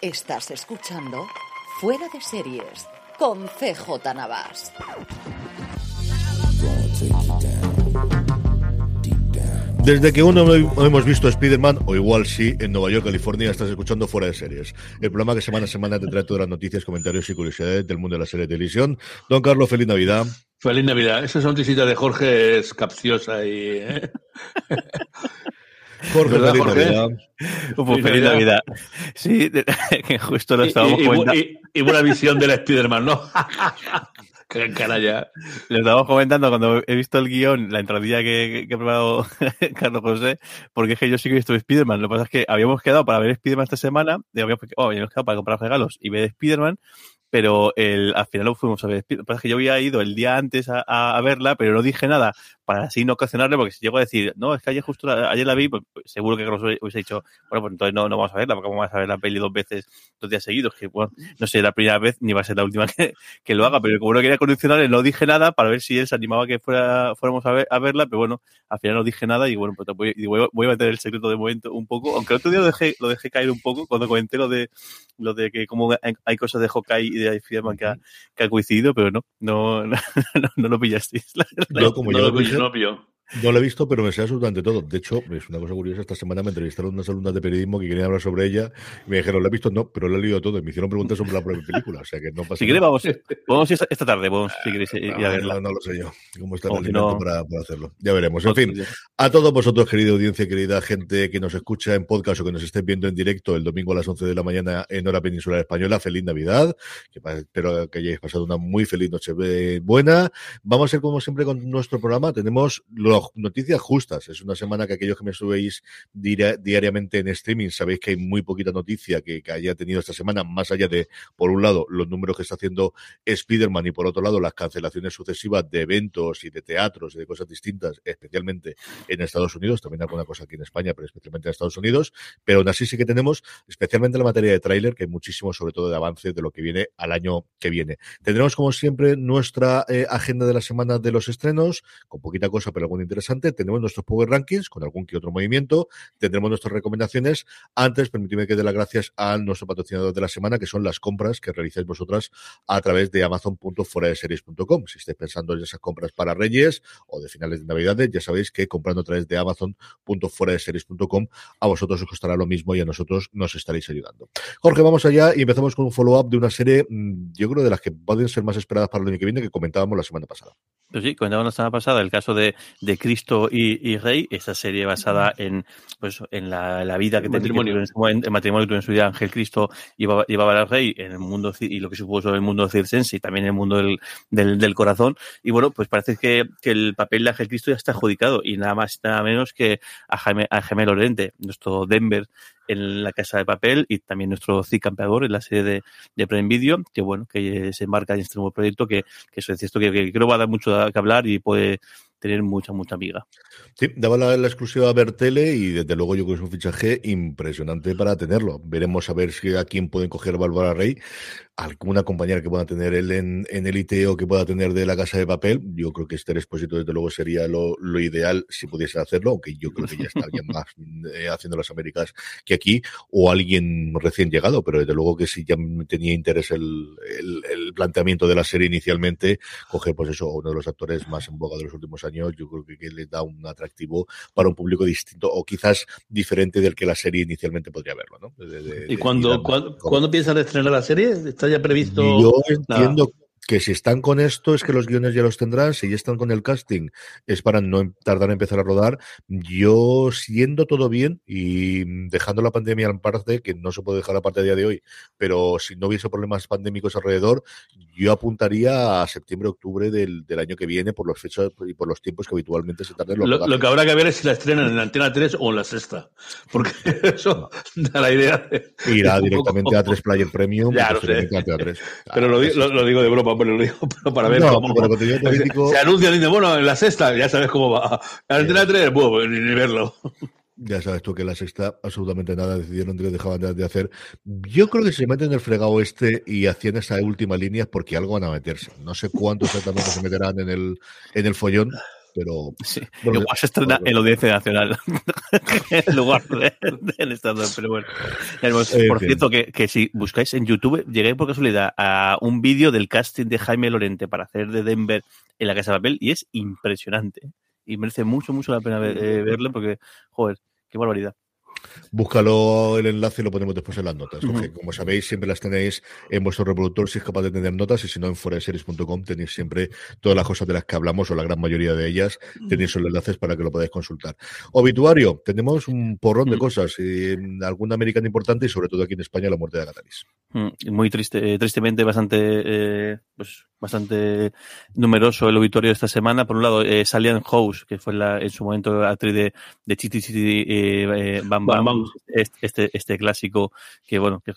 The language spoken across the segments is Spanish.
Estás escuchando Fuera de Series con CJ Navas. Desde que uno no hemos visto Spider-Man, o igual sí, en Nueva York, California, estás escuchando Fuera de Series. El programa que semana a semana te trae todas las noticias, comentarios y curiosidades del mundo de la serie de televisión. Don Carlos, feliz Navidad. Feliz Navidad. Esa sonrisita de Jorge es capciosa y... ¿eh? Jorge, ¿Verdad, feliz Jorge? Navidad. Pues feliz Navidad. Sí, de- que justo lo estábamos y- y y- y buena visión del Spider-Man, ¿no? Qué canalla. Lo estábamos comentando cuando he visto el guion, la entradilla que, que ha preparado Carlos José, porque es que yo sí que he visto Spider-Man. Lo que pasa es que habíamos quedado para ver Spider-Man esta semana, y habíamos, oh, habíamos quedado para comprar regalos y ver Spider-Man, pero el, al final no fuimos a ver Spider-Man. Lo que pasa es que yo había ido el día antes a, a- a verla, pero no dije nada para así no ocasionarle, porque si llego a decir, no, es que ayer justo la, ayer la vi, pues pues, seguro que Carlos hubiese dicho, bueno, pues entonces no, no vamos a verla, porque vamos a ver la peli dos veces, dos días seguidos, que bueno, no sé, la primera vez ni va a ser la última que, que lo haga, pero como no quería condicionarle, no dije nada para ver si él se animaba a que fuera, fuéramos a, ver, a verla, pero bueno, al final no dije nada y bueno, pues voy, voy, a- voy a meter el secreto de momento un poco, aunque el otro día lo dejé, lo dejé caer un poco cuando comenté lo de lo de que como hay, cosas de Hawkeye y de Spiderman que, ha, que ha coincidido, pero no, no, no, no lo pillasteis. la como no yo lo dije, no lo lo he visto, pero me sé absolutamente todo. De hecho, es una cosa curiosa. Esta semana me entrevistaron unas alumnas de periodismo que querían hablar sobre ella y me dijeron, ¿lo he visto? No, pero lo he leído todo. Y me hicieron preguntas sobre la propia película. O sea que no pasa Si nada. vamos, vamos esta, tarde, vamos, si queréis ir No, a verla. no, no lo sé yo. ¿Cómo está el no- para, para hacerlo? Ya veremos. En fin, a todos vosotros, querida audiencia, querida gente que nos escucha en podcast o que nos estéis viendo en directo el domingo a las 11 de la mañana en hora peninsular española, feliz Navidad. Que espero que hayáis pasado una muy feliz noche eh, buena. Vamos a ser como siempre con nuestro programa. Tenemos noticias justas. Es una semana que aquellos que me subéis diariamente en streaming sabéis que hay muy poquita noticia que, haya tenido esta semana, más allá de, por un lado, los números que está haciendo Spider-Man y por otro lado, las cancelaciones sucesivas de eventos y de teatros y de cosas distintas, especialmente en Estados Unidos, también alguna cosa aquí en España, pero especialmente en Estados Unidos. Pero aún así sí que tenemos, especialmente en la materia de tráiler, que hay muchísimo, sobre todo de avance de lo que viene al año que viene. Tendremos, como siempre, nuestra eh, agenda de la semana de los estrenos, con poquita cosa, pero algo interesante. Tendremos nuestros Power Rankings, con algún que otro movimiento. Tendremos nuestras recomendaciones. Antes, permitidme que dé las gracias a nuestro patrocinador de la semana, que son las compras que realizáis vosotras a través de amazon.foradeseries.com. Si estáis pensando en esas compras para Reyes o de finales de Navidades, ya sabéis que comprando a través de amazon.foradeseries.com a vosotros os costará lo mismo y a nosotros nos estaréis ayudando. Jorge, vamos allá y empezamos con un follow-up de una serie, mm, yo creo de las que pueden ser más esperadas para el año que viene, que comentábamos la semana pasada. Pues sí, comentábamos la semana pasada el caso de Cristo y, y Rey, esa serie basada en pues en la, la vida que El matrimonio. en ese momento, el matrimonio que tuvo en su vida Ángel Cristo llevaba, llevaba al Rey en el mundo y lo que supuso el mundo circense y también en el mundo del, del, del corazón. Y bueno, pues parece que, que el papel de Ángel Cristo ya está adjudicado y nada más y nada menos que a Jaime, a Jaime Lorente, nuestro Denver en la casa de papel y también nuestro Cid campeador en la serie de, de Prime Video, que bueno, que se embarca en este nuevo proyecto que, que eso es cierto que, que creo va a dar mucho que hablar y puede tener mucha, mucha amiga. Sí, daba la, exclusiva a Bertele y desde luego yo creo que es un fichaje impresionante para tenerlo. Veremos a ver si a quién pueden coger Bárbara Rey alguna compañera que pueda tener él en, el ITO que pueda tener de la casa de papel, yo creo que este Expósito desde luego sería lo, ideal si pudiese hacerlo, aunque yo creo que ya está alguien más eh, haciendo las Américas que aquí, o alguien recién llegado, pero desde luego que si ya tenía interés el, planteamiento de la serie inicialmente, coger pues eso, uno de los actores más en boga de los últimos años, yo creo que, que le da un atractivo para un público distinto o quizás diferente del que la serie inicialmente podría verlo, ¿no? De, de, ¿Y cuando, cuando, cuando piensan estrenar la serie? ¿Está ya previsto? Yo entiendo nada que si están con esto es que los guiones ya los tendrán, si ya están con el casting es para no tardar en empezar a rodar. Yo, siendo todo bien y dejando la pandemia en parte, que no se puede dejar aparte a día de hoy, pero si no hubiese problemas pandémicos alrededor, yo apuntaría a septiembre, octubre del, del año que viene por los fechas y por los tiempos que habitualmente se tarden. Lo, lo, que habrá que ver es si la estrenan en la Antena 3 o en la Sexta, porque eso da la idea. De, Irá directamente a 3 Player Premium. Ya, lo sé. Claro, pero lo, lo, lo digo de broma pero lo digo pero para ver no, cómo político... se anuncia dice, bueno, en la sexta, ya sabes cómo va. En la antena 3, bueno, ni, ni verlo. Ya sabes tú que la sexta absolutamente nada decidieron que dejaban de hacer. Yo creo que se meten en el fregado este y hacían esa última línea porque algo van a meterse. No sé cuánto exactamente se meterán en el, en el follón, pero sí. bueno, igual se estrena en la Audiencia Nacional en lugar de, en Estado, pero bueno. Por cierto, que, que, si buscáis en YouTube, llegué por casualidad a un vídeo del casting de Jaime Lorente para hacer de Denver en la Casa de Papel y es impresionante. Y merece mucho, mucho la pena ver, eh, verlo porque, joder, qué barbaridad. Búscalo el enlace y lo ponemos después en las notas. Uh -huh. Como sabéis, siempre las tenéis en vuestro reproductor si es capaz de tener notas y si no, en foreseries.com tenéis siempre todas las cosas de las que hablamos o la gran mayoría de ellas. Tenéis los enlaces para que lo podáis consultar. Obituario, tenemos un porrón de cosas, y alguna americana importante y sobre todo aquí en España la muerte de Agatalis. Muy triste, eh, tristemente bastante, eh, pues bastante numeroso el obituario de esta semana. Por un lado, eh, Salian House, que fue la, en su momento actriz de, de Chiti Chiti eh, Bam Bam, Bam, Este, este clásico que, bueno, que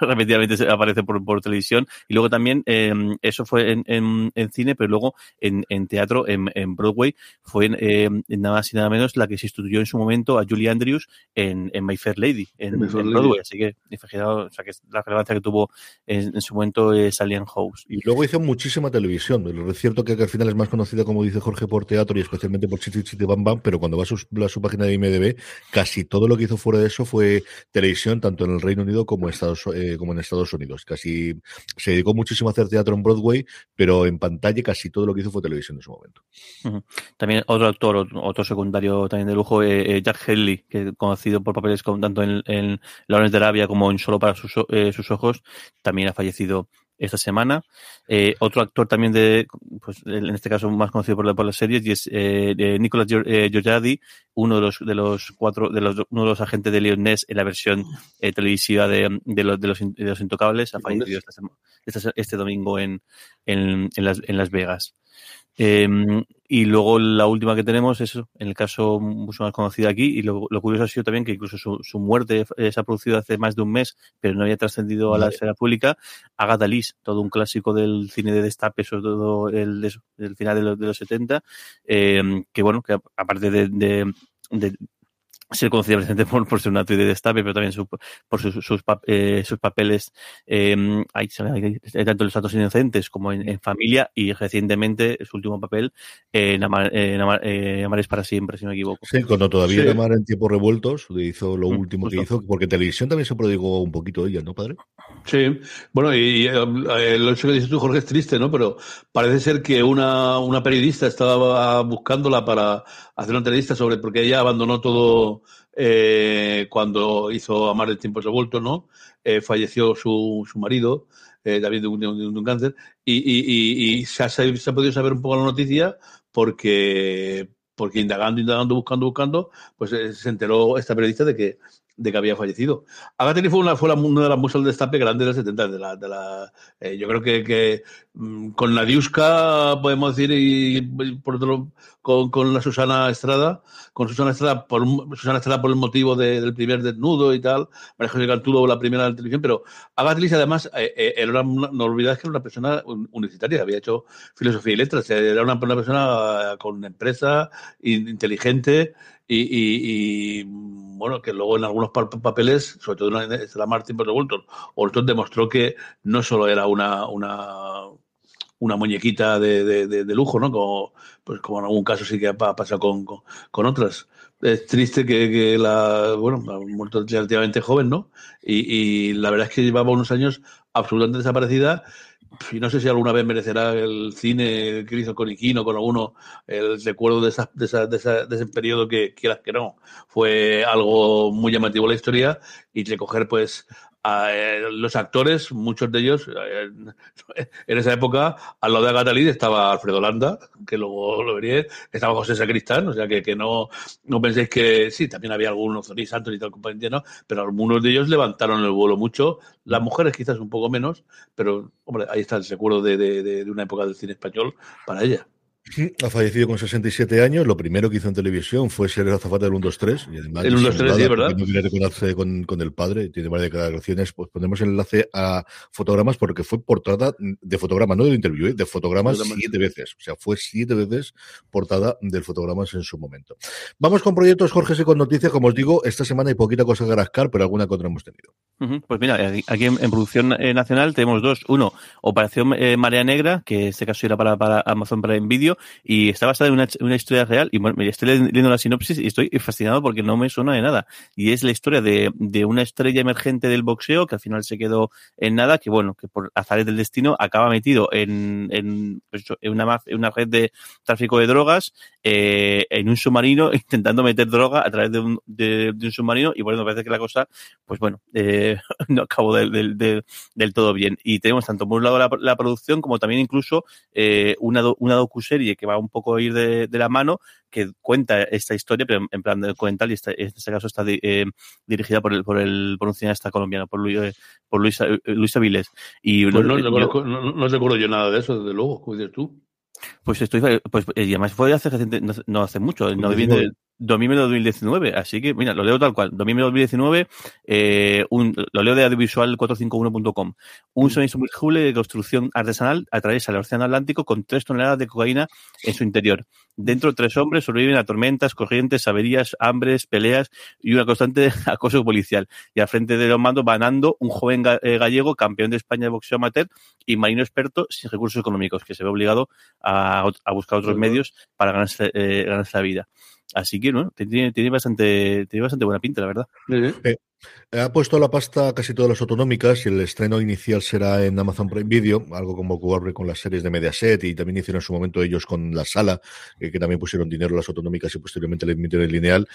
repetidamente aparece por, por televisión. Y luego también, eh, eso fue en, en, en, cine, pero luego en, en teatro, en, en Broadway, fue eh, nada más y nada menos la que se instituyó en su momento a Julie Andrews en, en My Fair Lady, en, Fair Broadway. Lady. Así que, o sea, que la relevancia que tuvo en, en su momento eh, Salian House. Y luego hizo muchísima televisión. Es cierto que, al final es más conocida, como dice Jorge, por teatro y especialmente por Chiti Chiti Bam Bam, pero cuando va a su, a su página de IMDB, casi todo lo que hizo fuera de eso fue televisión, tanto en el Reino Unido como Estados, eh, como en Estados Unidos. Casi se dedicó muchísimo a hacer teatro en Broadway, pero en pantalla casi todo lo que hizo fue televisión en su momento. También otro actor, otro secundario también de lujo, eh, Jack Henley, que conocido por papeles con, tanto en, en Lawrence de Arabia como en Solo para sus, eh, sus ojos, también ha fallecido esta semana. Eh, otro actor también de, pues en este caso más conocido por, la, por las series, y es eh, de Nicolas Giorgiadi, uno de los de los cuatro, de los uno de los agentes de Leon Ness en la versión eh, televisiva de, de, los, de, los, de los Intocables, ha fallecido este domingo en, en, en, Las, en Las Vegas. Eh, y luego la última que tenemos es en el caso mucho más conocido aquí, y lo, lo curioso ha sido también que incluso su, su muerte eh, se ha producido hace más de un mes, pero no había trascendido a la esfera pública. Agatha Liz, todo un clásico del cine de destape, sobre todo el, del final de los, de los 70, eh, que bueno, que aparte de, de, de ser conocida precisamente por, por ser una actriz de destape, pero también su, por sus, sus, eh, sus papeles eh, hay, hay, tanto en Los Santos Inocentes como en, en, Familia y recientemente su último papel en, Amar, en Amar, eh, Amar, es para siempre, si no me equivoco. Sí, cuando todavía sí. Amar en tiempos revueltos, hizo lo mm, último justo. que hizo, porque televisión también se prodigó un poquito ella, ¿no, padre? Sí, bueno, y eh, lo que dices tú, Jorge, es triste, ¿no? Pero parece ser que una, una periodista estaba buscándola para hacer una entrevista sobre, porque ella abandonó todo eh, cuando hizo Amar de Tiempos Revueltos, ¿no? Eh, falleció su, su marido, eh, David de un, de, un, cáncer, y, y, y, y se, ha, se, ha, podido saber un poco la noticia porque, porque indagando, indagando, buscando, buscando, pues eh, se enteró esta periodista de que de que había fallecido. Agatha fue una, fue una de las musas de destape grandes de los 70. De la, de la, eh, yo creo que, que mm, con la Diusca, podemos decir, y, por otro con, con, la Susana Estrada, con Susana Estrada por, Susana Estrada por el motivo de, del primer desnudo y tal, María José Cantudo la primera de la televisión, pero Agatha además, eh, eh, era una, no olvidáis que era una persona universitaria, había hecho filosofía y letras, era una, persona con empresa, inteligente, y, bueno, que luego en algunos papeles, sobre todo en la Martin por Walton, Walton demostró que no solo era una, una muñequita de, de, lujo, ¿no? Como, pues como en algún caso sí que ha pasado con, con, con otras. Es triste que, que, la, bueno, ha muerto relativamente joven, ¿no? Y, y la verdad es que llevaba unos años absolutamente desaparecida y no sé si alguna vez merecerá el cine que hizo con Iquino, con alguno, el recuerdo de, esa, de, esa, de, esa, de ese periodo que quieras que no. Fue algo muy llamativo la historia y recoger pues eh, los actores, muchos de ellos, eh, en esa época, al lado de Agatha estaba Alfredo Landa, que luego lo vería, estaba José Sacristán, o sea que, que no, no penséis que sí, también había algunos, Zorí Santos y tal, compañía, pero algunos de ellos levantaron el vuelo mucho, las mujeres quizás un poco menos, pero hombre, ahí está el recuerdo de, de, de una época del cine español para ella. Ha fallecido con 67 años. Lo primero que hizo en televisión fue ser el azafata del 1-2-3. Y además, el 1-2-3, sí, ¿verdad? No quiere reconocerse con, con, el padre, tiene varias declaraciones. Pues ponemos el enlace a fotogramas porque fue portada de fotogramas, no del interview, ¿eh? de fotogramas siete veces. O sea, fue siete veces portada del fotogramas en su momento. Vamos con proyectos, Jorge, y con noticias. Como os digo, esta semana hay poquita cosa que rascar, pero alguna otra hemos tenido. Uh -huh. Pues mira, aquí en, en producción eh, nacional tenemos dos. Uno, Operación eh, Marea Negra, que en este caso era para, para Amazon Prime Video y está basada en una, historia real. Y bueno, estoy leyendo la sinopsis y estoy fascinado porque no me suena de nada. Y es la historia de, de una estrella emergente del boxeo que al final se quedó en nada, que bueno, que por azares del destino acaba metido en, en, pues, en, una, una red de tráfico de drogas, eh, en un submarino, intentando meter droga a través de un, de, un submarino. Y bueno, me parece que la cosa, pues bueno, eh, no acabó del, del, todo bien. Y tenemos tanto por un lado la, producción como también incluso eh, una, una docuserie que va un poco a ir de, de, la mano, que cuenta esta historia, pero en plan documental, y esta, en este caso está di, eh, dirigida por el, por el por un cineasta colombiano, por Luis, eh, por Luis, Luis Avilés. Y pues no, yo, no, no, recuerdo yo nada de eso, desde luego, ¿cómo dices tú? Pues estoy, pues, y además fue hace, no, no hace mucho, en noviembre, Dominio 2019, así que, mira, lo leo tal cual. Dominio 2019, eh, un, lo leo de audiovisual451.com. Un submergible de construcción artesanal atraviesa el Océano Atlántico con tres toneladas de cocaína en su interior. Dentro, tres hombres sobreviven a tormentas, corrientes, averías, hambres, peleas y una constante acoso policial. Y al frente de los mandos va Nando, un joven eh, gallego, campeón de España de boxeo amateur y marino experto sin recursos económicos, que se ve obligado a, a buscar otros medios para ganarse, eh, ganarse la vida. Así que, ¿no? Tiene, tiene, bastante, tiene bastante buena pinta, la verdad. Eh, ha puesto la pasta casi todas las autonómicas y el estreno inicial será en Amazon Prime Video, algo como ocurre con las series de Mediaset y también hicieron en su momento ellos con La Sala, eh, que también pusieron dinero las autonómicas y posteriormente le emitieron el lineal.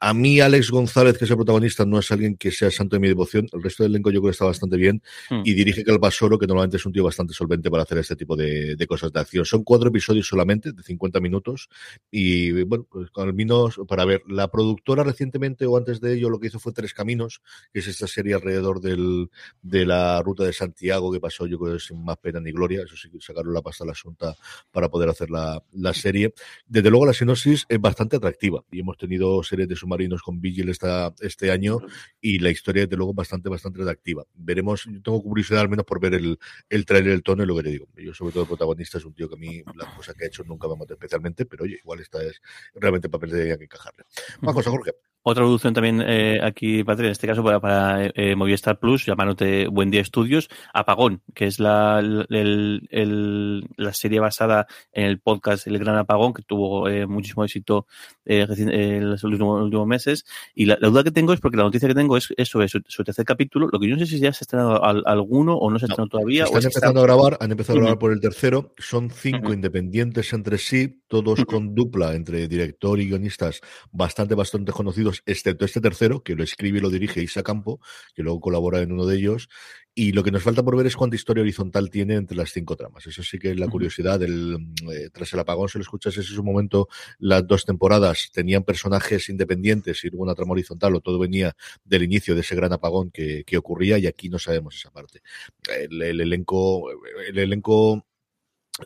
A mí, Alex González, que es el protagonista, no es alguien que sea santo de mi devoción. El resto del elenco yo creo que está bastante bien. Hmm. Y dirige Calvasoro, que normalmente es un tío bastante solvente para hacer este tipo de, de, cosas de acción. Son cuatro episodios solamente, de 50 minutos. Y bueno, pues al menos para ver, la productora recientemente o antes de ello lo que hizo fue Tres Caminos, que es esta serie alrededor del, de la ruta de Santiago, que pasó yo creo que sin más pena ni gloria. Eso sí, sacaron la pasta a la asunta para poder hacer la, la serie. Desde luego, la sinopsis es bastante atractiva. Y hemos tenido series de su submarinos con Vigil esta, este año y la historia, desde luego, bastante, bastante atractiva. Veremos, yo tengo curiosidad al menos por ver el, el trailer, el tono y lo que te digo. Yo, sobre todo, el protagonista es un tío que a mí, la cosa que ha hecho nunca me mata especialmente, pero oye, igual esta es realmente papel de que encajarle. Más cosa, Jorge. Otra producción también eh, aquí, Patria, en este caso para, para eh, Movistar Plus, llamándote Buen Día Estudios, Apagón, que es la, el, el, la serie basada en el podcast El Gran Apagón, que tuvo eh, muchísimo éxito eh, en los últimos, últimos, meses. Y la, la, duda que tengo es, porque la noticia que tengo es, es sobre su, su, tercer capítulo, lo que yo no sé si ya se ha estrenado al, alguno o no se ha estrenado no, todavía. Están o empezando está... a grabar, han empezado a grabar por el tercero, son cinco uh -huh. independientes entre sí, todos uh -huh. con dupla entre director y guionistas bastante, bastante conocidos excepto este tercero, que lo escribe y lo dirige Isa Campo, que luego colabora en uno de ellos. Y lo que nos falta por ver es cuánta historia horizontal tiene entre las cinco tramas. Eso sí que es la curiosidad. Del, eh, tras el apagón, si lo escuchas, ese es un momento, las dos temporadas tenían personajes independientes y luego una trama horizontal, o todo venía del inicio de ese gran apagón que, que ocurría, y aquí no sabemos esa parte. El, el elenco, el elenco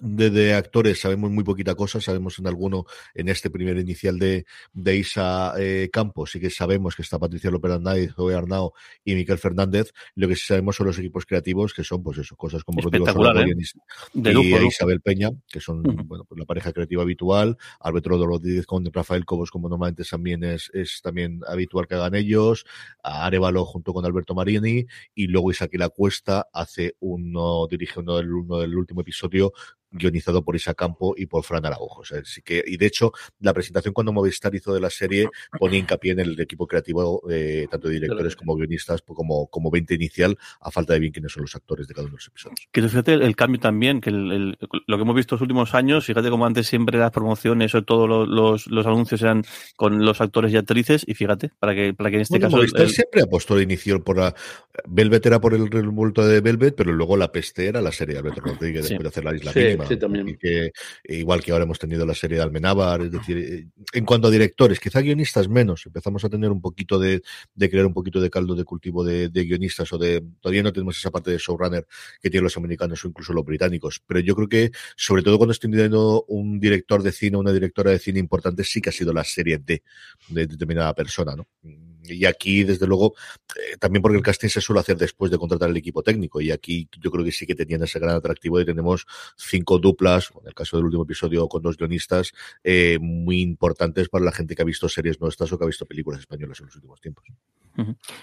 de, actores sabemos muy poquita cosa, sabemos en alguno, en este primer inicial de, de Isa eh, Campos, sí que sabemos que está Patricia López Arnaiz, Zoe Arnao y Miquel Fernández, lo que sí sabemos son los equipos creativos, que son pues eso, cosas como Rodrigo ¿eh? y, Isabel Peña, que son bueno, pues la pareja creativa habitual, Alberto Rodríguez con Rafael Cobos, como normalmente también es, es también habitual que hagan ellos, a Arevalo junto con Alberto Marini, y luego Isaac La Cuesta hace uno, dirige uno del, uno del último episodio guionizado por Isa Campo y por Fran Araujo. así que, y de hecho, la presentación cuando Movistar hizo de la serie ponía hincapié en el equipo creativo, eh, tanto de directores como guionistas, pues, como, como 20 inicial, a falta de bien quiénes son los actores de cada uno de los episodios. Que fíjate el, cambio también, que el, lo que hemos visto los últimos años, fíjate como antes siempre las promociones o todos los, los, anuncios eran con los actores y actrices, y fíjate, para que, para que en este caso. Movistar siempre apostó de inicio por la. Velvet era por el revuelto de Velvet, pero luego la peste era la serie de Alberto Rodríguez después de hacer la isla mínima. Sí, también. que, igual que ahora hemos tenido la serie de Almenábar, es decir, eh, en cuanto a directores, quizá guionistas menos, empezamos a tener un poquito de, de crear un poquito de caldo de cultivo de, de, guionistas o de, todavía no tenemos esa parte de showrunner que tienen los americanos o incluso los británicos, pero yo creo que, sobre todo cuando estoy teniendo un director de cine, una directora de cine importante, sí que ha sido la serie D de determinada persona, ¿no? Y aquí, desde luego, eh, también porque el casting se suele hacer después de contratar el equipo técnico, y aquí yo creo que sí que tenían ese gran atractivo y tenemos cinco duplas, en el caso del último episodio con dos guionistas, eh, muy importantes para la gente que ha visto series nuestras o que ha visto películas españolas en los últimos tiempos.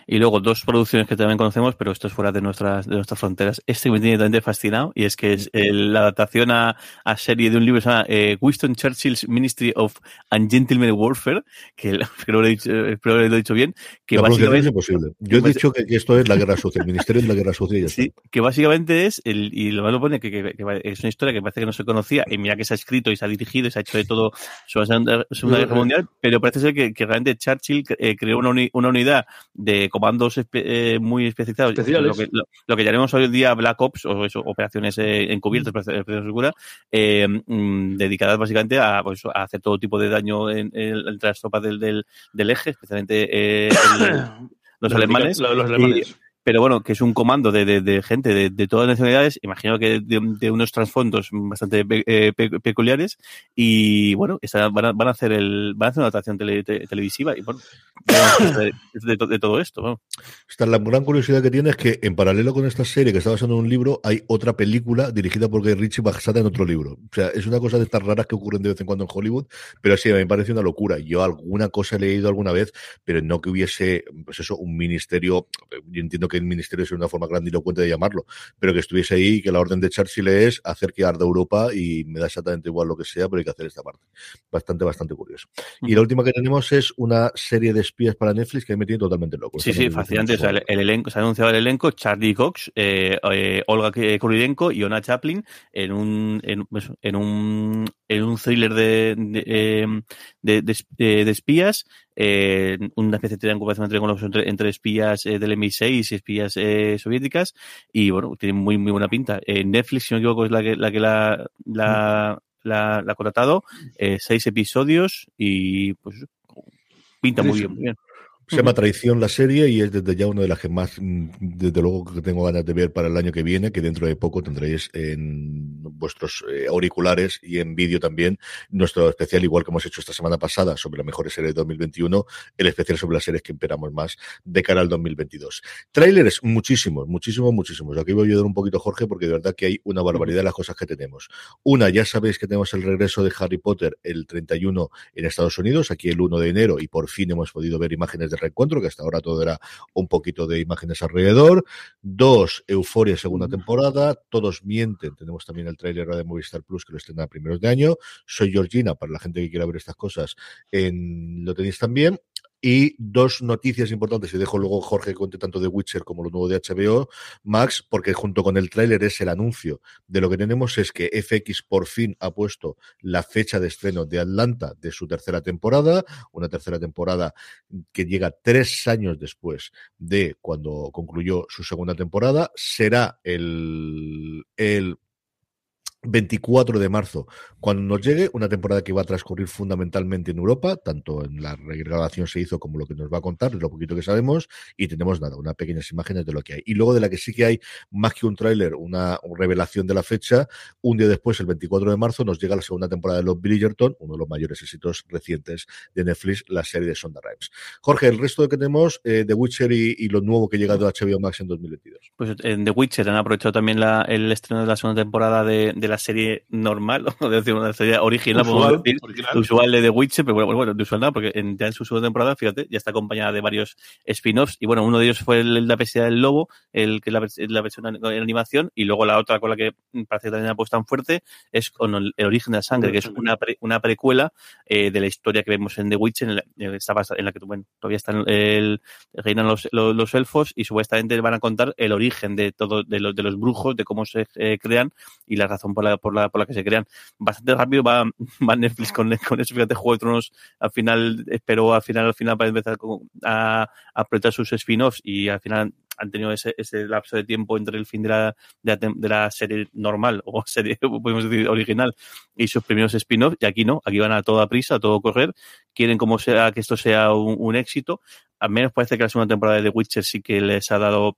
Y luego dos producciones que también conocemos, pero esto es fuera de nuestras, de nuestras fronteras. Este me tiene totalmente fascinado y es que es la adaptación a, a, serie de un libro que se llama eh, Winston Churchill's Ministry of Ungentleman Warfare, que espero lo he dicho, espero lo he dicho bien, que la básicamente es imposible. Yo he dicho que, que, esto es la guerra sucia, el ministerio de la guerra sucia. Sí, que básicamente es, el, y lo más lo pone, que, es una historia que parece que no se conocía, y mira que se ha escrito y se ha dirigido y se ha hecho de todo sobre la Segunda Guerra Mundial, pero parece ser que, que realmente Churchill eh, creó una, uni, una unidad de comandos espe eh, muy especializados, lo que, lo, lo que, llamamos hoy en día Black Ops o eso, operaciones eh, encubiertas, operaciones seguras, eh, mm, dedicadas básicamente a, pues, a, hacer todo tipo de daño en, en, entre las tropas del, del, del eje, especialmente el, los, alemanes. Los, los alemanes. Y, pero bueno, que es un comando de, de, de gente de, de, todas las nacionalidades, imagino que de, unos trasfondos bastante pe, eh, pe, peculiares, y bueno, van, a, van, a, hacer el, van a hacer una adaptación tele, te, televisiva, y bueno, de, todo esto. ¿no? La gran curiosidad que tiene es que en paralelo con esta serie que está basada en un libro, hay otra película dirigida por Guy Ritchie basada en otro libro. O sea, es una cosa de estas raras que ocurren de vez en cuando en Hollywood, pero sí, me parece una locura. Yo alguna cosa he leído alguna vez, pero no que hubiese, pues eso, un ministerio, yo entiendo que el ministerio es una forma grandilocuente de llamarlo, pero que estuviese ahí y que la orden de Churchill es hacer que arda Europa y me da exactamente igual lo que sea, pero hay que hacer esta parte. Bastante, bastante curioso. Y la última que tenemos es una serie de espías para Netflix que me tiene totalmente loco. Sí, sí, fascinante. O sea, el, el, elenco, se ha anunciado el elenco, Charlie Cox, eh, eh, Olga Kurilenko y Ona Chaplin en un, en, en un, en un thriller de, de, eh, de, de, de espías eh, una especie de triangulación entre, entre, espías eh, del MI6 y espías eh, soviéticas y bueno, tiene muy muy buena pinta. Eh, Netflix, si no me equivoco, es la que la que la, la, la, la ha contratado, eh, seis episodios y pues pinta muy bien, muy bien. Se llama Traición la serie y es desde ya una de las que más, desde luego que tengo ganas de ver para el año que viene, que dentro de poco tendréis en vuestros eh, auriculares y en vídeo también nuestro especial, igual que hemos hecho esta semana pasada sobre la mejor serie de 2021, el especial sobre las series que esperamos más de cara al 2022. Trailers, muchísimos, muchísimos, muchísimos. Aquí voy a ayudar un poquito Jorge porque de verdad que hay una barbaridad de las cosas que tenemos. Una, ya sabéis que tenemos el regreso de Harry Potter el 31 en Estados Unidos, aquí el 1 de enero, y por fin hemos podido ver imágenes de reencuentro, que hasta ahora todo era un poquito de imágenes alrededor. Dos, Euforia segunda temporada, Todos mienten, tenemos también el tráiler de Movistar Plus que lo estrena a primeros de año. Soy Georgina, para la gente que quiera ver estas cosas, en, lo tenéis también. Y dos noticias importantes, y dejo luego Jorge que cuente tanto de Witcher como lo nuevo de HBO, Max, porque junto con el tráiler es el anuncio de lo que tenemos es que FX por fin ha puesto la fecha de estreno de Atlanta de su tercera temporada, una tercera temporada que llega tres años después de cuando concluyó su segunda temporada. Será el, el 24 de marzo, cuando nos llegue, una temporada que va a transcurrir fundamentalmente en Europa, tanto en la regrabación se hizo como lo que nos va a contar, lo poquito que sabemos, y tenemos nada, unas pequeñas imágenes de lo que hay. Y luego de la que sí que hay, más que un tráiler, una revelación de la fecha, un día después, el 24 de marzo, nos llega la segunda temporada de Los Bridgerton, uno de los mayores éxitos recientes de Netflix, la serie de Sonda Rhimes. Jorge, el resto de que tenemos, eh, The Witcher y, lo nuevo que llega de HBO Max en 2022. Pues en The Witcher han aprovechado también el estreno de la segunda temporada de la serie normal, o decir, una serie original, usual, decir, usual de The Witcher, pero bueno, bueno, de usual nada, porque en, ya en su segunda temporada, fíjate, ya está acompañada de varios spin-offs, y bueno, uno de ellos fue el, la bestia del lobo, el que es la, la, versión en animación, y luego la otra con la que parece que también ha puesto tan fuerte es con el, el, origen de la sangre, que es una, pre, una precuela eh, de la historia que vemos en The Witcher, en la, en la que bueno, todavía están el, reinan los, los, los, elfos, y supuestamente van a contar el origen de todo, de, los, de los brujos, de cómo se eh, crean, y la razón por la, por la, por la que se crean. Bastante rápido va, va Netflix con, con eso. Fíjate, Juego de Tronos al final esperó al final, al final para empezar a, a apretar sus spin-offs y al final han tenido ese, ese, lapso de tiempo entre el fin de la, de la, de la serie normal o serie, podemos decir, original y sus primeros spin-offs. Y aquí no, aquí van a toda prisa, a todo correr. Quieren como sea que esto sea un, un éxito. Al menos parece que la segunda temporada de The Witcher sí que les ha dado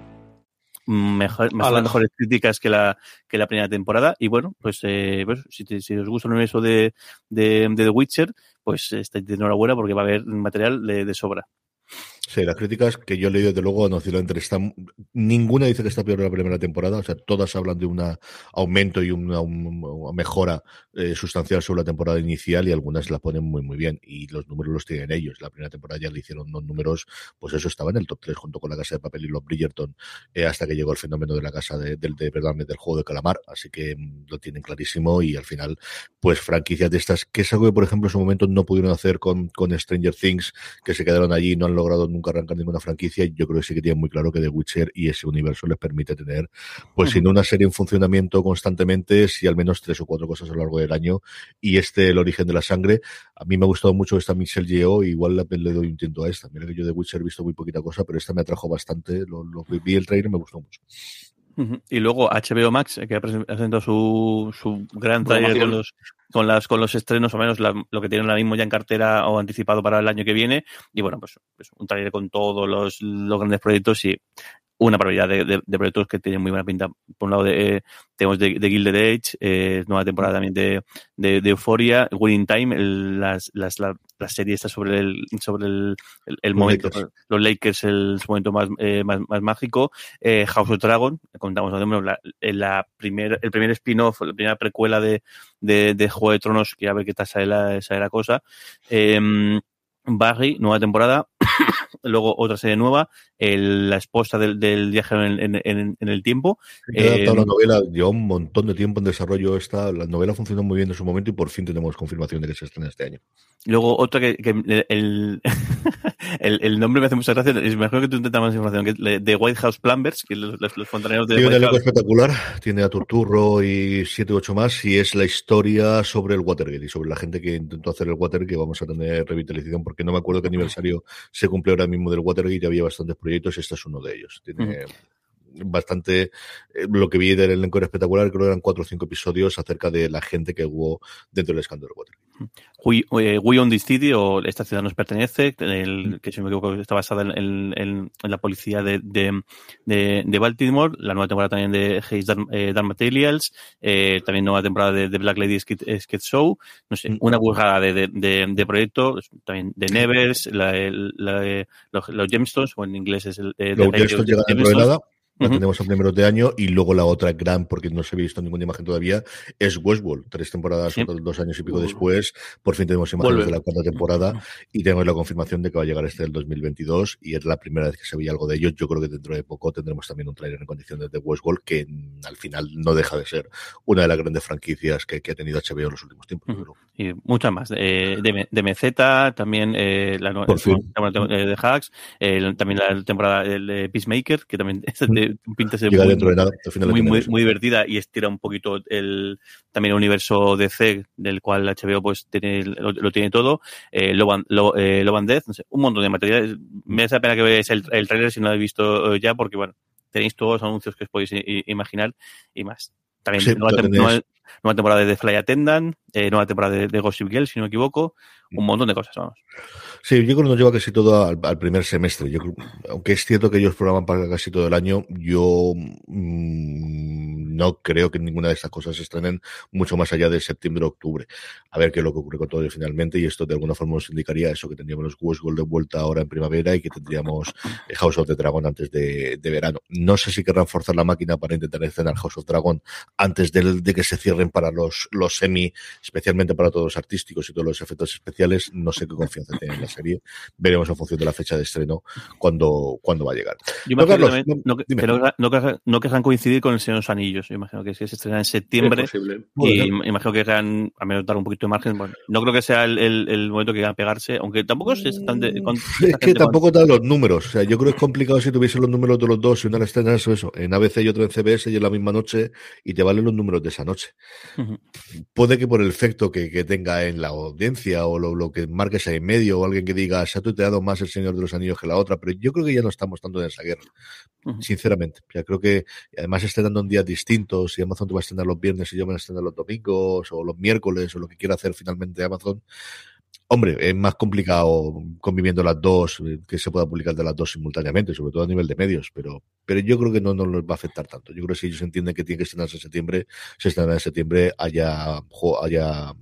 Mejor, mejores críticas que la, que la primera temporada. Y bueno, pues, eh, pues si, te, si, os gusta el universo de, de, de, The Witcher, pues estáis de enhorabuena porque va a haber material de, de sobra. Sí, las críticas que yo he leído, desde luego, no entre están, ninguna dice que está peor la primera temporada, o sea, todas hablan de un aumento y una, una mejora eh, sustancial sobre la temporada inicial y algunas la ponen muy, muy bien. Y los números los tienen ellos. La primera temporada ya le hicieron unos números, pues eso estaba en el top 3 junto con la Casa de Papel y los Bridgerton, eh, hasta que llegó el fenómeno de la Casa de, de, de, perdón, del Juego de Calamar. Así que mm, lo tienen clarísimo y al final, pues franquicias de estas, que es algo que, por ejemplo, en su momento no pudieron hacer con, con Stranger Things, que se quedaron allí y no han logrado nunca arrancar ninguna franquicia. Yo creo que sí que tienen muy claro que The Witcher y ese universo les permite tener, pues, uh -huh. si no una serie en funcionamiento constantemente, si al menos tres o cuatro cosas a lo largo del año. Y este, El origen de la sangre, a mí me ha gustado mucho esta Michelle Yeoh, igual le, le doy un tiento a esta. Mira que yo de Witcher he visto muy poquita cosa, pero esta me atrajo bastante. Lo, lo vi el trailer me gustó mucho. Uh -huh. Y luego HBO Max, que ha presentado su, su gran trailer con los, con, las, con los estrenos, o menos la, lo que tienen ahora mismo ya en cartera o anticipado para el año que viene. Y bueno, pues, pues un trailer con todos los, los grandes proyectos y una probabilidad de, de, de, proyectos que tienen muy buena pinta. Por un lado, de, eh, tenemos de, de Gilded Age, eh, nueva temporada también de, de, Euphoria, Winning Time, el, las, las, la, la, serie está sobre el, sobre el, el, el momento, Lakers. los Lakers, el su momento más, eh, más, más, mágico, eh, House of Dragon, contamos la, la primer, el primer spin-off, la primera precuela de, de, Juego de Tronos, que a ver qué tal sale la, sale la cosa. Eh, Barry, nueva temporada. Luego otra serie nueva, el, la esposa del, del viajero en, en, en, el tiempo. Eh, la novela lleva un montón de tiempo en desarrollo. Esta, la novela funcionó muy bien en su momento y por fin tenemos confirmación de que se estrena este año. Luego otra que, que el, el, el, nombre me hace mucha gracia. Es mejor que tú intentas más información. Que de White House Plumbers, que los, los, fontaneros de. Tiene un elenco espectacular. Tiene a Turturro y siete u ocho más. Y es la historia sobre el Watergate y sobre la gente que intentó hacer el Watergate. Que vamos a tener revitalización porque no me acuerdo qué aniversario se cumple ahora mismo del Watergate. Había bastantes proyectos. Este es uno de ellos. Tiene. Bastante eh, lo que vi del elenco era espectacular, creo que eran cuatro o cinco episodios acerca de la gente que hubo dentro del escándalo We, eh, We Own This City o Esta ciudad nos pertenece, el, que si me equivoco está basada en, en, en la policía de, de, de, Baltimore, la nueva temporada también de Hayes Dark, eh, Materials, eh, también nueva temporada de, de Black Lady Skid, Show, no sé, una burrada de, de, proyectos, también de Nevers, la, la, los, los, Gemstones, o en inglés es el... los Gemstones llegan la tenemos a primeros de año y luego la otra gran, porque no se ha visto ninguna imagen todavía, es Westworld. Tres temporadas, dos años y pico después, por fin tenemos imágenes de la cuarta temporada y tenemos la confirmación de que va a llegar este del 2022 y es la primera vez que se veía algo de ellos. Yo creo que dentro de poco tendremos también un trailer en condiciones de Westworld que al final no deja de ser una de las grandes franquicias que, ha tenido HBO en los últimos tiempos. Y muchas más. Eh, de, de también eh, la, temporada de Hacks, también la temporada de Peacemaker, que también es de pinta ser muy, muy, muy, divertida y estira un poquito el también el universo DC del cual HBO pues tiene, lo, tiene todo. Eh, Love, eh, Death, no sé, un montón de materiales. Me hace pena que veáis el, el trailer si no lo habéis visto eh, ya porque bueno, tenéis todos los anuncios que os podéis imaginar y más. También nueva, temporada de Fly Attendant, eh, nueva temporada de, de Gossip Girl, si no me equivoco, un montón de cosas, vamos. Sí, yo creo que nos lleva casi todo al, primer semestre. Yo aunque es cierto que ellos programan para casi todo el año, yo mmm, no creo que ninguna de estas cosas se estrenen mucho más allá de septiembre o octubre. A ver qué es lo que ocurre con todo ello finalmente, y esto de alguna forma nos indicaría eso, que tendríamos los Westworld de vuelta ahora en primavera y que tendríamos House of the Dragon antes de, verano. No sé si querrán forzar la máquina para intentar estrenar House of Dragon antes de, de que se cierren para los, los semi, especialmente para todos los artísticos y todos los efectos especiales. No sé qué confianza tienen serie. Veremos en función de la fecha de estreno cuando, cuando va a llegar. Yo no, Carlos, no, no, no, querrán coincidir con el Señor de los Anillos. Yo imagino que si se estrena en septiembre. Y imagino que querrán a menos dar un poquito de margen. Bueno, no creo que sea el, el, el momento que quieran pegarse, aunque tampoco es tan de, Es que tampoco dan los números. O sea, yo creo que es complicado si tuviese los números de los dos, y una la estrenas eso, en ABC y otra en CBS y en la misma noche, y te valen los números de esa noche. Puede que por el efecto que, que tenga en la audiencia o lo, lo que marques ahí en medio o alguien que diga se ha tuteado más el Señor de los Anillos que la otra, pero yo creo que ya no estamos tanto en esa guerra, sinceramente. Ya creo que además estrenando en días distintos, y Amazon te va a estrenar los viernes y yo me voy a estrenar los domingos o los miércoles o lo que quiera hacer finalmente Amazon, Hombre, es más complicado conviviendo las dos, eh, que se pueda publicar de las dos simultáneamente, sobre todo a nivel de medios, pero, pero yo creo que no nos va a afectar tanto. Yo creo que si ellos entienden que tiene que estrenarse en septiembre, se estrenará en septiembre, haya, haya,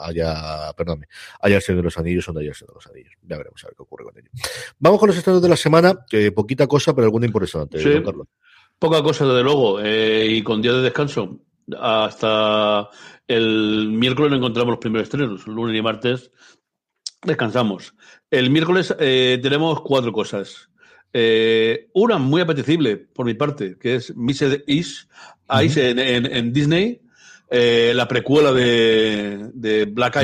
haya, perdóname, haya Señor de los Anillos o no haya Señor de los Anillos. Ya veremos a ver qué ocurre con ello. Vamos con los estrenos de la semana, que poquita cosa, pero alguna importante, sí, Carlos. Poca cosa, desde luego, eh, y con día de descanso. Hasta el miércoles no encontramos los primeros estrenos, lunes y martes Descansamos. El miércoles eh, tenemos cuatro cosas. Eh, una muy apetecible por mi parte, que es Missed Ish, Ice en, Disney, eh, la precuela de, de Black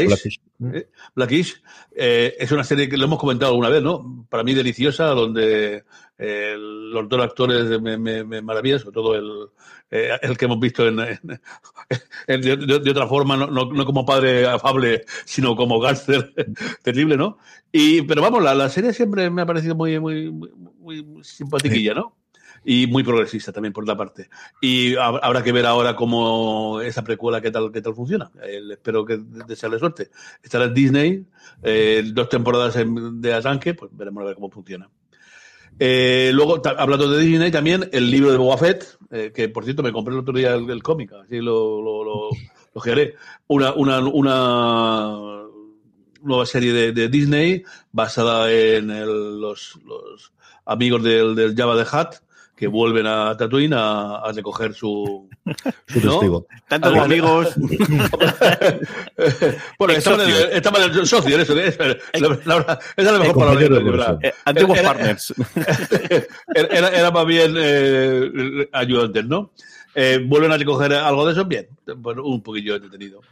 Ice. Black Ish. es una serie que lo hemos comentado alguna vez, ¿no? Para mí deliciosa, donde los dos actores me, me, me maravillan, sobre todo el, eh, el que hemos visto en, de, otra forma, no, no, como padre afable, sino como gánster terrible, ¿no? Y, pero vamos, la, la, serie siempre me ha parecido muy, muy, muy, simpatiquilla, ¿no? Y muy progresista también, por otra parte. Y habrá que ver ahora cómo esa precuela, qué tal, qué tal funciona. espero que desearle suerte. Estará en Disney, eh, dos temporadas de arranque, pues veremos a ver cómo funciona. Eh, luego, hablando de Disney, también el libro de Boba Fett, eh, que por cierto me compré el otro día el, cómic, así lo, lo, lo, Una, una, una nueva serie de, de Disney basada en los, los, amigos del, del Java de Hat que vuelven a Tatooine a, a recoger su, su testigo. Tantos amigos. bueno, estaban en, estaba en el socio, eso, es la, es la mejor palabra. Eh, antiguos era, partners. Era, era, más bien eh, ayudantes, ¿no? Eh, vuelven a recoger algo de eso, bien, bueno, un poquillo entretenido.